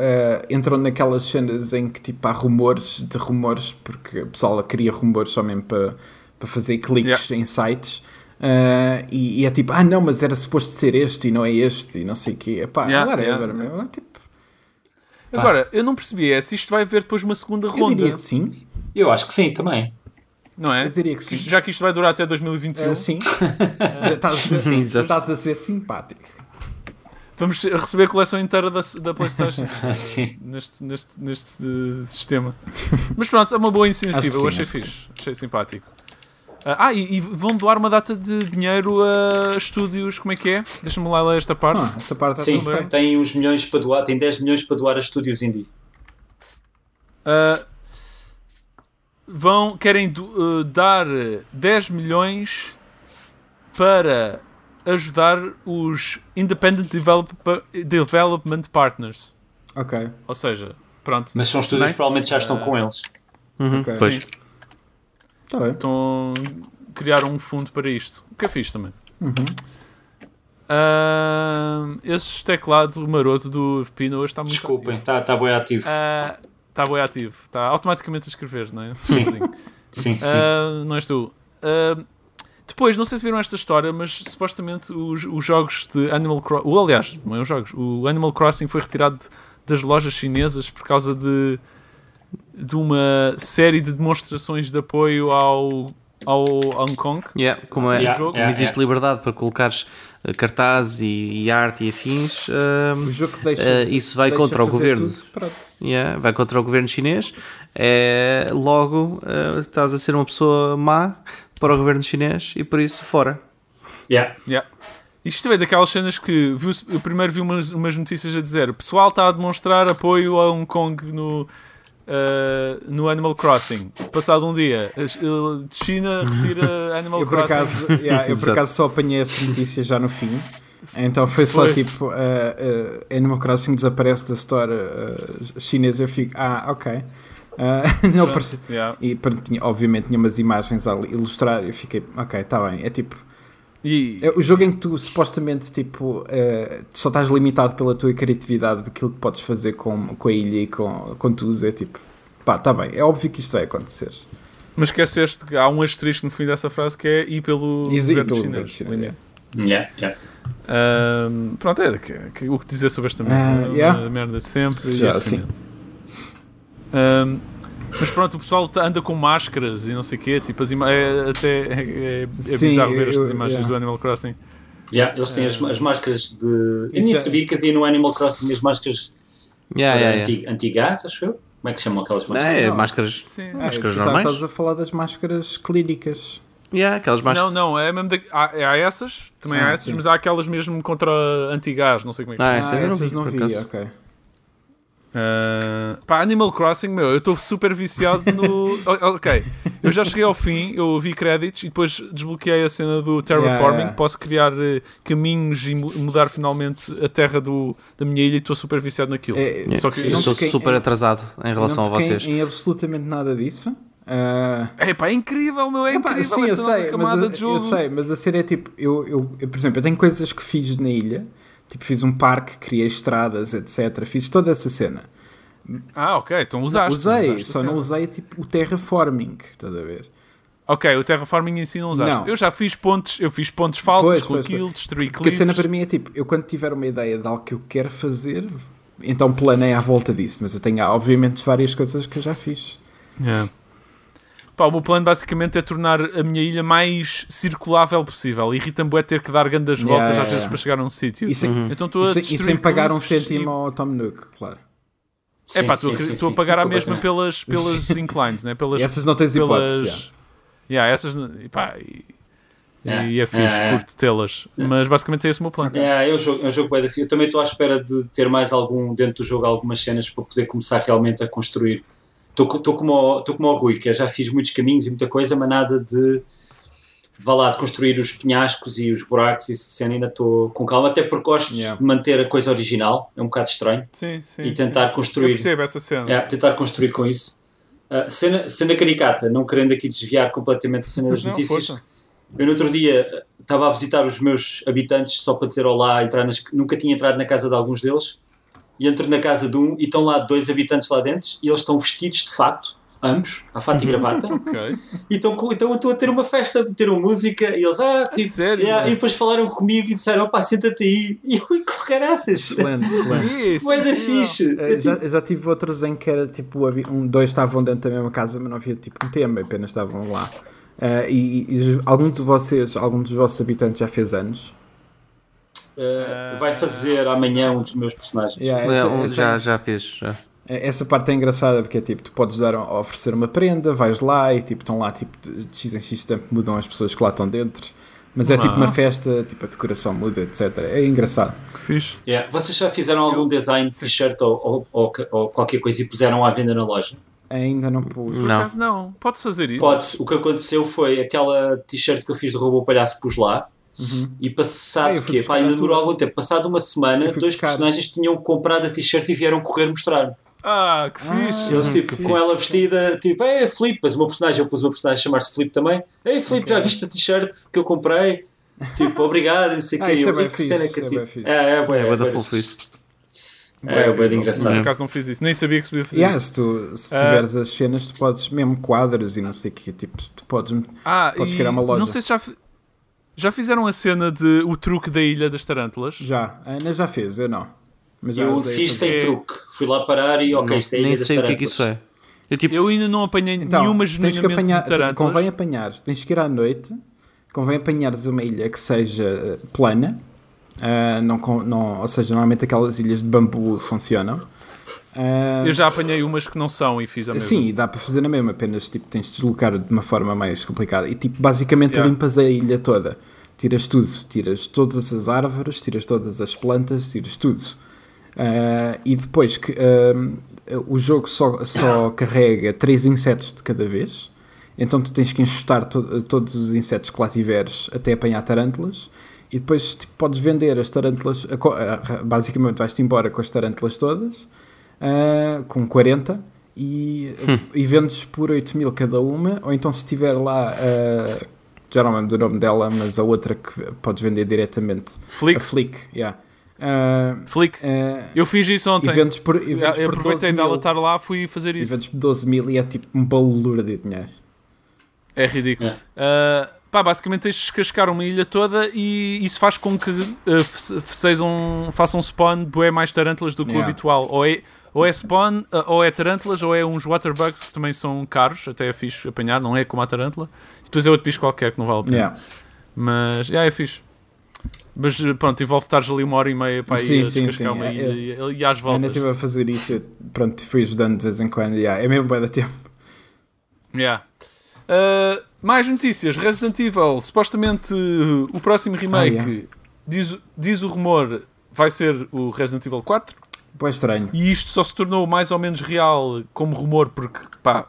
entram naquelas cenas em que tipo há rumores de rumores, porque o pessoal cria rumores só mesmo para, para fazer cliques yeah. em sites. Uh, e, e, é tipo, ah não, mas era suposto ser este e não é este e não sei o quê. Epá, yeah, whatever, yeah. meu. É, tipo... Agora, eu não percebi é se isto vai haver depois uma segunda eu ronda. Diria que sim. Eu acho que sim também. Não é? Eu diria que sim. Já que isto vai durar até 2021. Uh, sim. [laughs] estás, a ser, sim estás a ser simpático. Vamos receber a coleção inteira da, da PlayStation [laughs] sim. neste, neste, neste uh, sistema. Mas pronto, é uma boa iniciativa. Sim, eu achei fixe. Sim. Achei simpático. Uh, ah, e, e, vão doar uma data de dinheiro a estúdios. Como é que é? Deixa-me lá ler esta parte. Ah, esta parte Sim, tem uns milhões para doar. Tem 10 milhões para doar a estúdios indie. Uh, vão, querem uh, dar 10 milhões para ajudar os Independent Develop Development Partners. Ok. Ou seja, pronto. Mas são estúdios que provavelmente já estão uh, com eles. Uhum, okay. Pois. Tá bem. Então criaram um fundo para isto. O que é fixe também. Uhum. Uh, esse teclado maroto do Pino hoje está muito Desculpem, está tá bem ativo. Uh, Está bem ativo. Está automaticamente a escrever, não é? Sim. sim, sim. Uh, não és tu. Uh, depois, não sei se viram esta história, mas supostamente os, os jogos de Animal Crossing. Aliás, não é os jogos. O Animal Crossing foi retirado de, das lojas chinesas por causa de, de uma série de demonstrações de apoio ao, ao Hong Kong. Yeah, como, é, yeah, jogo. Yeah, existe liberdade para colocares eh, cartazes e, e, arte e afins, uh, o jogo deixa, uh, isso vai contra o governo. Yeah, vai contra o governo chinês. É, logo uh, estás a ser uma pessoa má para o governo chinês e por isso fora. Yeah. Yeah. Isto é daquelas cenas que viu, eu primeiro vi umas, umas notícias a dizer o pessoal está a demonstrar apoio a Hong Kong no, Uh, no Animal Crossing. Passado um dia, China retira [laughs] Animal eu Crossing. Acaso, yeah, eu por acaso só apanhei essa notícia já no fim. Então foi só pois. tipo: uh, uh, Animal Crossing desaparece da store chinesa. Eu fico, ah, ok. [laughs] não parece, yeah. E tinha, obviamente tinha umas imagens a ilustrar. Eu fiquei, ok, está bem. É tipo. E... É o jogo em que tu supostamente tipo, uh, só estás limitado pela tua criatividade daquilo que podes fazer com, com a ilha e com, com tudo. É tipo, pá, tá bem, é óbvio que isto vai acontecer. Mas esqueceste que há um asterisco no fim dessa frase que é ir pelo governo pelo chinês. chinês. Yeah, yeah. Um, pronto, é que, que, o que dizer sobre esta merda, uh, yeah. merda de sempre. Já, sim. Um, mas pronto, o pessoal tá, anda com máscaras e não sei o quê. Tipo, as é, até é, é, é Sim, bizarro ver estas imagens yeah. do Animal Crossing. Yeah, eles têm as, as máscaras de. Eu nem sabia que havia no Animal Crossing as máscaras yeah, yeah, anti, anti-gás, acho eu. Como é que se chamam aquelas máscaras? É, máscaras, Sim. máscaras normais. Estás a falar das máscaras clínicas. Yeah, aquelas máscaras. Não, não, é mesmo de, há, há essas, também ah, há essas, sim. mas há aquelas mesmo contra anti-gás, não sei como é que ah, se chama. Ah, essas não vi, não vi ok. Uh, pá, Animal Crossing, meu, eu estou super viciado no. [laughs] ok, eu já cheguei ao fim, eu vi créditos e depois desbloqueei a cena do terraforming. Yeah, yeah. Posso criar uh, caminhos e mudar finalmente a terra do, da minha ilha e estou super viciado naquilo. É, Só que eu estou super em, atrasado em relação a vocês. Em, em absolutamente nada disso. Uh... É pá, é incrível, meu, é Epá, incrível sim, eu sei, camada mas a, de jogo. Eu sei, mas a série é tipo, eu, eu, eu, por exemplo, eu tenho coisas que fiz na ilha Tipo, fiz um parque, criei estradas, etc. Fiz toda essa cena. Ah, ok, então usaste. Usei, usaste só não usei tipo o terraforming, estás a ver? Ok, o terraforming em si não usaste. Não. Eu já fiz pontos, eu fiz pontos falsos pois, com pois, aquilo, destruí Porque a cena para mim é tipo, eu quando tiver uma ideia de algo que eu quero fazer, então planei à volta disso, mas eu tenho obviamente várias coisas que eu já fiz. Yeah. Pá, o meu plano basicamente é tornar a minha ilha mais circulável possível. Irrita-me é ter que dar grandes voltas yeah, às vezes para chegar a um sítio. Uhum. Então estou a e, e sem pagar um cêntimo e... ao Tom Nook, claro. É pá, estou a pagar a mesma pelas, [laughs] pelas inclines, né? pelas, essas não tens pelas... hipótese. Yeah. yeah essas, pá, e, yeah. e é fixe, yeah. curto tê-las. Mas basicamente é esse o meu plano. Yeah, é um jogo, é um jogo bem Eu também estou à espera de ter mais algum dentro do jogo, algumas cenas para poder começar realmente a construir estou como, como o Rui, que já fiz muitos caminhos e muita coisa, mas nada de vá lá, de construir os penhascos e os buracos e essa cena ainda estou com calma, até porque gosto yeah. de manter a coisa original, é um bocado estranho. Sim, sim, e tentar sim. construir. Eu percebo essa cena. É, tentar construir com isso. Uh, cena, cena caricata, não querendo aqui desviar completamente a cena das não, notícias. Força. Eu no outro dia estava a visitar os meus habitantes só para dizer olá, entrar nas, nunca tinha entrado na casa de alguns deles e entro na casa de um e estão lá dois habitantes lá dentro e eles estão vestidos de fato, ambos, a fato e gravata. [laughs] okay. E estão, então eu estou a ter uma festa, meteram música e eles, ah, tipo, sério, yeah, e depois falaram comigo e disseram, opá, senta-te aí. [laughs] E eu, que caraças! Excelente, excelente. Ué da fixe. É, já, já tive outros em que era tipo, um, dois estavam dentro da mesma casa, mas não havia tipo um tema, apenas estavam lá. Uh, e, e algum de vocês, algum dos vossos habitantes já fez anos? Uh, vai fazer amanhã um dos meus personagens. Yeah, essa, essa, já, já fez. Já. É, essa parte é engraçada porque é tipo, tu podes dar, oferecer uma prenda, vais lá e tipo, estão lá tipo, de X em X tempo mudam as pessoas que lá estão dentro. Mas é tipo uma festa, tipo a decoração muda, etc. É engraçado. Que fixe. Yeah. Vocês já fizeram algum design de t-shirt ou, ou, ou, ou, qualquer coisa e puseram à venda na loja? Ainda não pus. Por acaso não. Podes fazer isso? Pode. O que aconteceu foi aquela t-shirt que eu fiz de robô palhaço pus lá Uhum. E passado, ah, que pá, ainda demorou algum tempo, passado uma semana, dois buscar. personagens tinham comprado a t-shirt e vieram correr mostrar. Ah, que fixe! Eles, tipo, com ela vestida, tipo, é Flip, mas o meu personagem, eu pus o meu personagem a chamar-se Flip também. Ei, Flip, okay. já viste a t-shirt que eu comprei? Tipo, obrigado, não sei o ah, que. É eu, é que cena que é, tipo, é, é, é, é, é, é, é bem engraçado. Por acaso não fiz isso, nem sabia que se podia fazer yeah, isso. Se, tu, se tiveres uh, as cenas, tu podes, mesmo quadros e não sei o que, tipo, tu podes, ah, podes criar uma loja. Não sei se já, já fizeram a cena de o truque da Ilha das Tarântulas? Já. A Ana já fez, eu não. Mas eu fiz sem truque. Fui lá parar e ok, isto é a Ilha nem das sei Tarântulas. o que é que isso é. Eu, tipo, eu ainda não apanhei então, nenhuma genuinamente apanhar, de tarântulas. Convém apanhar, tens que ir à noite, convém apanhares uma ilha que seja eh, plana, uh, não, não, ou seja, normalmente aquelas ilhas de bambu funcionam. Uh, eu já apanhei umas que não são e fiz a mesma. Sim, dá para fazer na mesma, apenas tipo, tens de deslocar de uma forma mais complicada. E tipo, basicamente yeah. limpas a ilha toda tiras tudo, tiras todas as árvores, tiras todas as plantas, tiras tudo. Uh, e depois que uh, o jogo só, só [coughs] carrega 3 insetos de cada vez, então tu tens que enxutar to todos os insetos que lá tiveres até apanhar tarântulas. E depois tipo, podes vender as tarântulas, basicamente vais-te embora com as tarântulas todas, uh, com 40, e, hum. e vendes por 8 mil cada uma, ou então se tiver lá já não lembro do nome dela, mas a outra que podes vender diretamente. Flick. A Flick, yeah. Uh, Flick. Uh, eu fiz isso ontem. Eventos por, eventos eu aproveitei dela estar lá, fui fazer isso. Eventos por 12 mil e é tipo um balura de dinheiro. É ridículo. Uh, pá, basicamente tens de descascar uma ilha toda e isso faz com que uh, sejam, façam spawn bué mais tarântulas do que yeah. o habitual. Ou é, ou é spawn, uh, ou é tarântulas, ou é uns waterbugs que também são caros, até é fixe apanhar, não é como a tarântula. E depois é outro bicho qualquer que não vale a pena. Yeah. Mas, yeah, é fixe. Mas pronto, envolve estares ali uma hora e meia para ir a descascar uma é, ilha é, e, e às voltas. ainda estive a fazer isso, eu, pronto, fui ajudando de vez em quando. Yeah, é mesmo bem da tempo. Yeah. Uh, mais notícias. Resident Evil, supostamente o próximo remake, ah, yeah. diz, diz o rumor, vai ser o Resident Evil 4. Pois estranho. E isto só se tornou mais ou menos real como rumor, porque pá,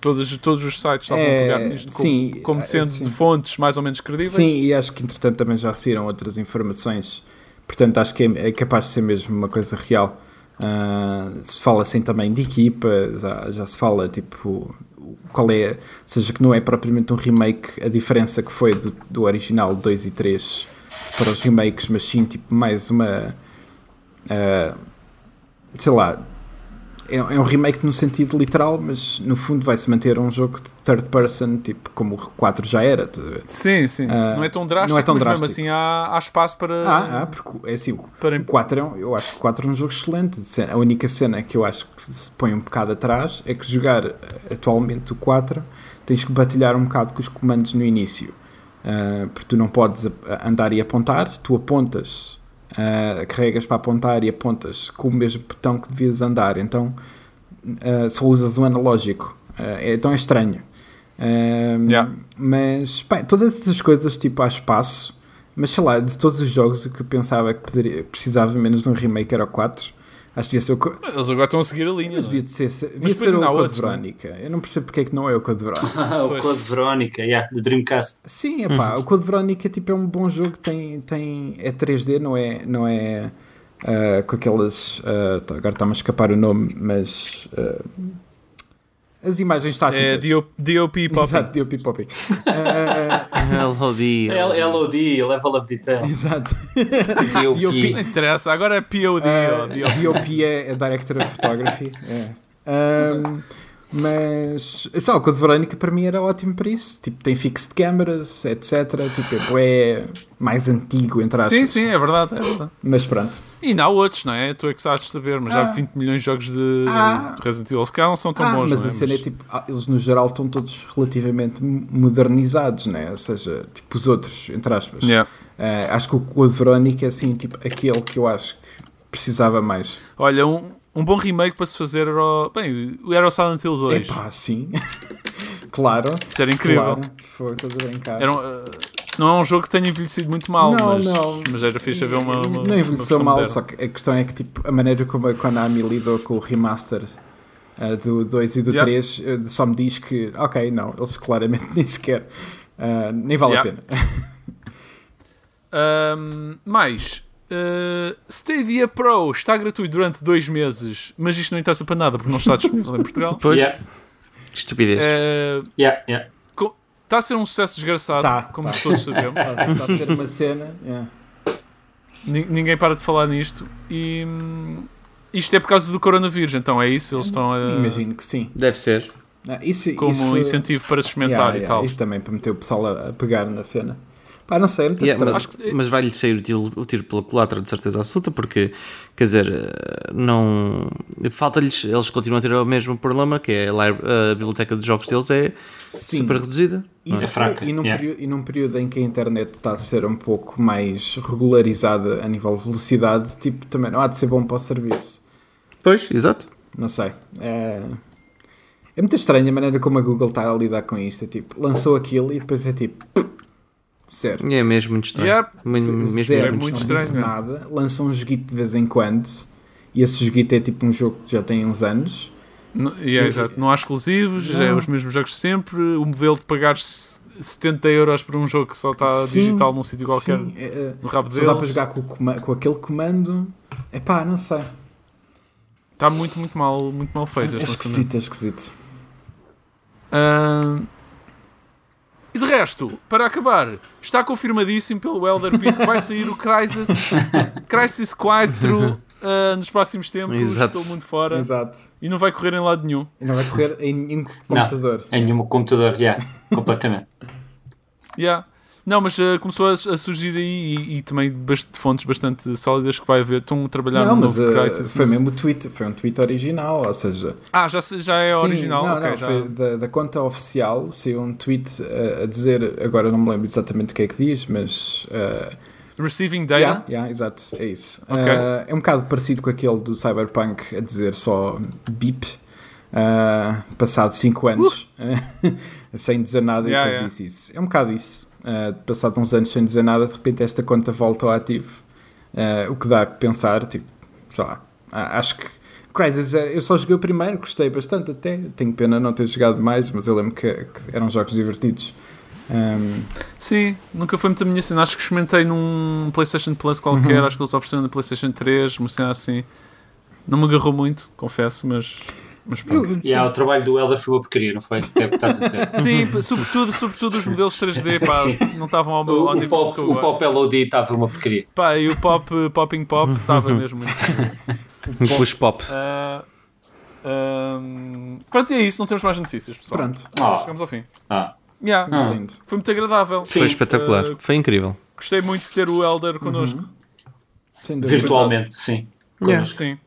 todos, todos os sites estavam é, a pegar nisto sim, como, como é, sendo sim. de fontes mais ou menos credíveis. Sim, e acho que entretanto também já saíram outras informações, portanto acho que é, é capaz de ser mesmo uma coisa real. Uh, se fala assim também de equipa, já, já se fala tipo qual é, ou seja, que não é propriamente um remake, a diferença que foi do, do original 2 e 3 para os remakes, mas sim tipo mais uma. Uh, sei lá, é, é, um remake no sentido literal, mas no fundo vai-se manter um jogo de third person, tipo como o 4 já era. Sim, sim. Uh, não é tão drástico, não é tão mas drástico. mesmo assim há, há espaço para. Ah, ah, porque é assim, para... o 4 é um, eu acho que o 4 é um jogo excelente. A única cena que eu acho que se põe um bocado atrás é que jogar atualmente o 4 tens que batalhar um bocado com os comandos no início. Uh, porque tu não podes andar e apontar, tu apontas uh, carregas para apontar e apontas com o mesmo botão que devias andar, então uh, só usas o analógico. Uh, então é estranho. Yeah. Mas pá, todas essas coisas tipo há espaço, mas sei lá, de todos os jogos que eu pensava que poderia, precisava menos de um remake era o 4 Acho que devia ser o. Co... Eles agora estão a seguir a linha. Mas devia, ser, devia ser o Code outros, Verónica. Não? Eu não percebo porque é que não é o Code Verónica. [laughs] o Code Verónica, yeah, do Dreamcast. Sim, epá, o Code Verónica tipo, é um bom jogo, tem, tem, é 3D, não é, não é uh, com aquelas. Uh, agora está-me a escapar o nome, mas. Uh, as imagens estáticas. É DOP [laughs] Poppy. Exato, DOP Poppy. [laughs] Uh, LOD. LOD, Level of Detail. Exato. [laughs] DOP. Não interessa, agora é POD. Uh, DOP é, é Director of Photography. É. Um, mas, sei lá, o Code Verónica para mim era ótimo para isso. Tipo, tem fixed cameras, etc. Tipo, é mais antigo, entre aspas. Sim, sim, é verdade, é verdade. Mas pronto. E ainda há outros, não é? Tu é que sabes saber, mas ah. já 20 milhões de jogos de, ah. de Resident Evil se não são tão ah, bons, mas não é? a cena é tipo, ah, eles no geral estão todos relativamente modernizados, não é? Ou seja, tipo os outros, entre aspas. Yeah. Uh, acho que o Code Verónica é assim, tipo, aquele que eu acho que precisava mais. Olha, um, um bom remake para se fazer era o, bem, era o Silent Hill 2. Epá, sim. [laughs] claro. Isso era incrível. Claro. Foi coisa brincar. Era um, uh, não é um jogo que tenha envelhecido muito mal, não, mas, não. mas era fixe haver uma, uma Não envelheceu uma mal, só que a questão é que tipo, a maneira como a Konami lidou com o remaster uh, do 2 e do 3 uh, só me diz que, ok, não, eles claramente [laughs] nem sequer, nem vale yeah. a pena. [laughs] um, mais, Uh, Stadia Pro está gratuito durante dois meses, mas isto não interessa para nada porque não está disponível em Portugal. [laughs] Pois. Yeah. Estupidez. Uh, yeah, yeah. Está a ser um sucesso desgraçado, tá, como tá. todos sabemos. Está a ser uma cena. Yeah. Ninguém para de falar nisto. E hum, isto é por causa do coronavírus, então é isso? Eles estão a. Imagino que sim. Deve ser. Ah, isso, como isso, incentivo para se experimentar yeah, e tal. Isso também para meter o pessoal a, a pegar na cena. Pá, não sei, é muito yeah, mas, mas vai-lhe sair o tiro, o tiro pela culatra, de certeza absoluta, porque, quer dizer, não. Falta-lhes, eles continuam a ter o mesmo problema, que é a, a biblioteca de jogos deles é Sim. super reduzida. É? Isso, é fraca. E num, yeah. período, e num período em que a internet está a ser um pouco mais regularizada a nível de velocidade, tipo, também não há de ser bom para o serviço. Pois, exato. Não sei. É, é muito estranho a maneira como a Google está a lidar com isto. É tipo, lançou aquilo e depois é tipo Certo. É mesmo muito estranho. Yep. Mesmo, Zero, é muito estranho. Não nada. Lança um joguito de vez em quando. E esse joguito é tipo um jogo que já tem uns anos. No, yeah, e, exato. Não há exclusivos, não. é os mesmos jogos sempre. O modelo de pagar 70 euros por um jogo que só está sim, digital num sítio qualquer sim. É, é, no rabo só deles. dá para jogar com, com aquele comando. É pá, não sei. Está muito, muito mal, muito mal feito. É esquisito, é esquisito. Uh, e de resto, para acabar, está confirmadíssimo pelo Elder Pit que vai sair o Crisis, Crisis 4 uh, ah, nos próximos tempos. Exato. Estou muito fora. Exato. E não vai correr em lado nenhum. E não vai correr em nenhum computador. Não, em nenhum computador, yeah, completamente. yeah. Não, mas uh, começou a, a, surgir aí e, e também de fontes bastante sólidas que vai haver. Estão a trabalhar não, no mas, novo Crisis. Uh, foi mesmo o tweet, foi um tweet original, ou seja... Ah, já, já é sim, original? Não, okay, não, já. foi da, da, conta oficial, saiu um tweet uh, a dizer, agora não me lembro exatamente o que é que diz, mas... Receiving data? Yeah, yeah, exato, é isso. Okay. é um bocado parecido com aquele do Cyberpunk a dizer só beep, passado 5 anos, [laughs] sem dizer nada yeah, e depois yeah. disse isso. É um bocado isso uh, passado uns anos sem dizer nada, de repente esta conta volta ao ativo. Uh, o que dá a pensar, tipo, sei lá, acho que Crysis, é, eu só joguei o primeiro, gostei bastante até, tenho pena não ter jogado mais, mas eu lembro que, que eram jogos divertidos. Um... Sim, nunca foi muito a minha cena, acho que experimentei num PlayStation Plus qualquer, uhum. acho que eles ofereceram na PlayStation 3, uma cena assim. Não me agarrou muito, confesso, mas Mas pronto. E yeah, o trabalho do Elder foi uma porcaria, não foi? É o que estás a dizer. [laughs] Sim, sobretudo, sobretudo os modelos 3D, [laughs] pá, não estavam ao, ao o, nível pop, o. Pop LOD estava uma porcaria. Pá, e o Pop, Popping Pop [laughs] estava mesmo muito Push pop. Ah, ahm, Pronto, e é isso, não temos mais notícias, pessoal. Pronto. Ah, Chegamos ao fim. ah. Yeah, Ah. Lindo. Foi muito agradável. Sim. Foi espetacular. Uh, Foi incrível. Gostei muito de ter o Elder connosco. Dúvida. Virtualmente, sim. Yeah. Connosco. Sim.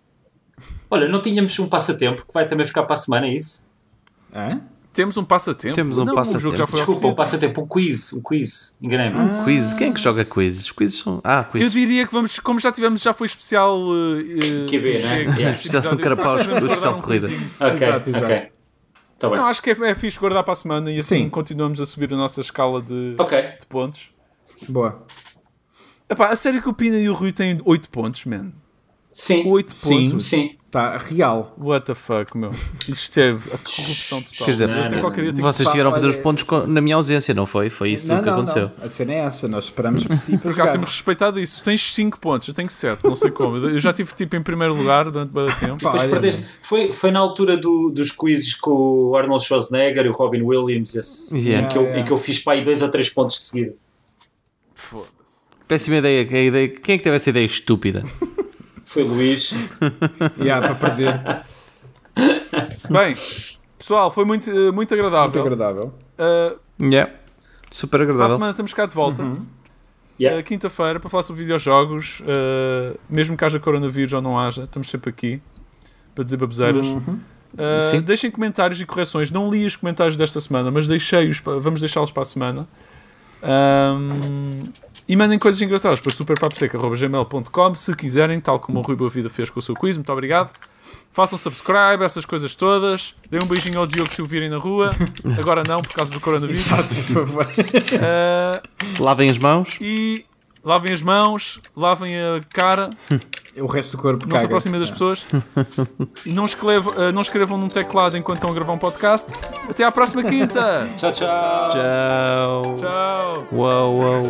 Olha, não tínhamos um passatempo que vai também ficar para a semana, é isso? Hã? Temos um passatempo. Temos um não, O passatempo. foi Desculpa, um passatempo, um quiz, um quiz. Enganei-me. Ah. Quiz. Quem é que joga quizzes? Os quizzes são. Ah, Eu quizzes. diria que vamos, como já tivemos, já foi especial. Uh, uh, QB, né? Yeah. Especial. Carapau, especial um corrida. Ok, Exato, exato. ok. Está bem. Não, acho que é, é fixe guardar para a semana e assim Sim. continuamos a subir a nossa escala de, Ok. de pontos. Boa. Epá, a sério que o Pina e o Rui têm 8 pontos, man. Sim. 8 Sim. pontos. Sim. Está real. What the fuck, meu. Isto é a corrupção total. Quer dizer, Eu tenho qualquer dia que- Vocês tiveram a fazer os pontos com- na minha ausência, não foi? Foi isso não, que não, aconteceu. não. A cena é essa. Nós esperamos por ti [laughs] Por acaso respeitado isso. Tens 5 pontos, eu tenho 7, não sei como. Eu já estive tipo em primeiro lugar durante bastante [laughs] tempo. Pá, olha, perdeste. Foi, foi na altura do- dos quizzes com o Arnold Schwarzenegger e o Robin Williams, esse, Yeah. em, que eu, Yeah, em que eu fiz para aí dois ou três pontos de seguida. Foda-se. Péssima ideia. que a ideia- Quem é que teve essa ideia estúpida? [laughs] Foi Luís. Yeah, para perder. Bem, pessoal, foi muito, eh, muito Muito agradável. agradável. Uh, Yeah. Super para a agradável. semana estamos cá de volta. Yeah. Uh, Quinta-feira para falar sobre videojogos. Uh, mesmo que haja coronavírus ou não haja, estamos sempre aqui para dizer baboseiras. Uhum. Uh, deixem comentários e correções. Não li os comentários desta semana, mas deixei-os. Vamos deixá-los para a semana. Um, e mandem coisas engraçadas para superpaposeca.gmail.com se quiserem, tal como o Rui Boa Vida fez com o seu quiz. Muito obrigado. Façam subscribe, essas coisas todas. Deem um beijinho ao Diogo se o virem na rua. Agora não, por causa do coronavírus. Exato, por favor. Uh, [laughs] Lavem as mãos. e lavem as mãos, lavem a cara, [laughs] O resto do corpo não caga. se aproximem das pessoas. E [laughs] não, escrevam, uh, não escrevam num teclado enquanto estão a gravar um podcast. Até à próxima quinta! [laughs] Tchau, tchau. Tchau. Tchau! Uau, uau.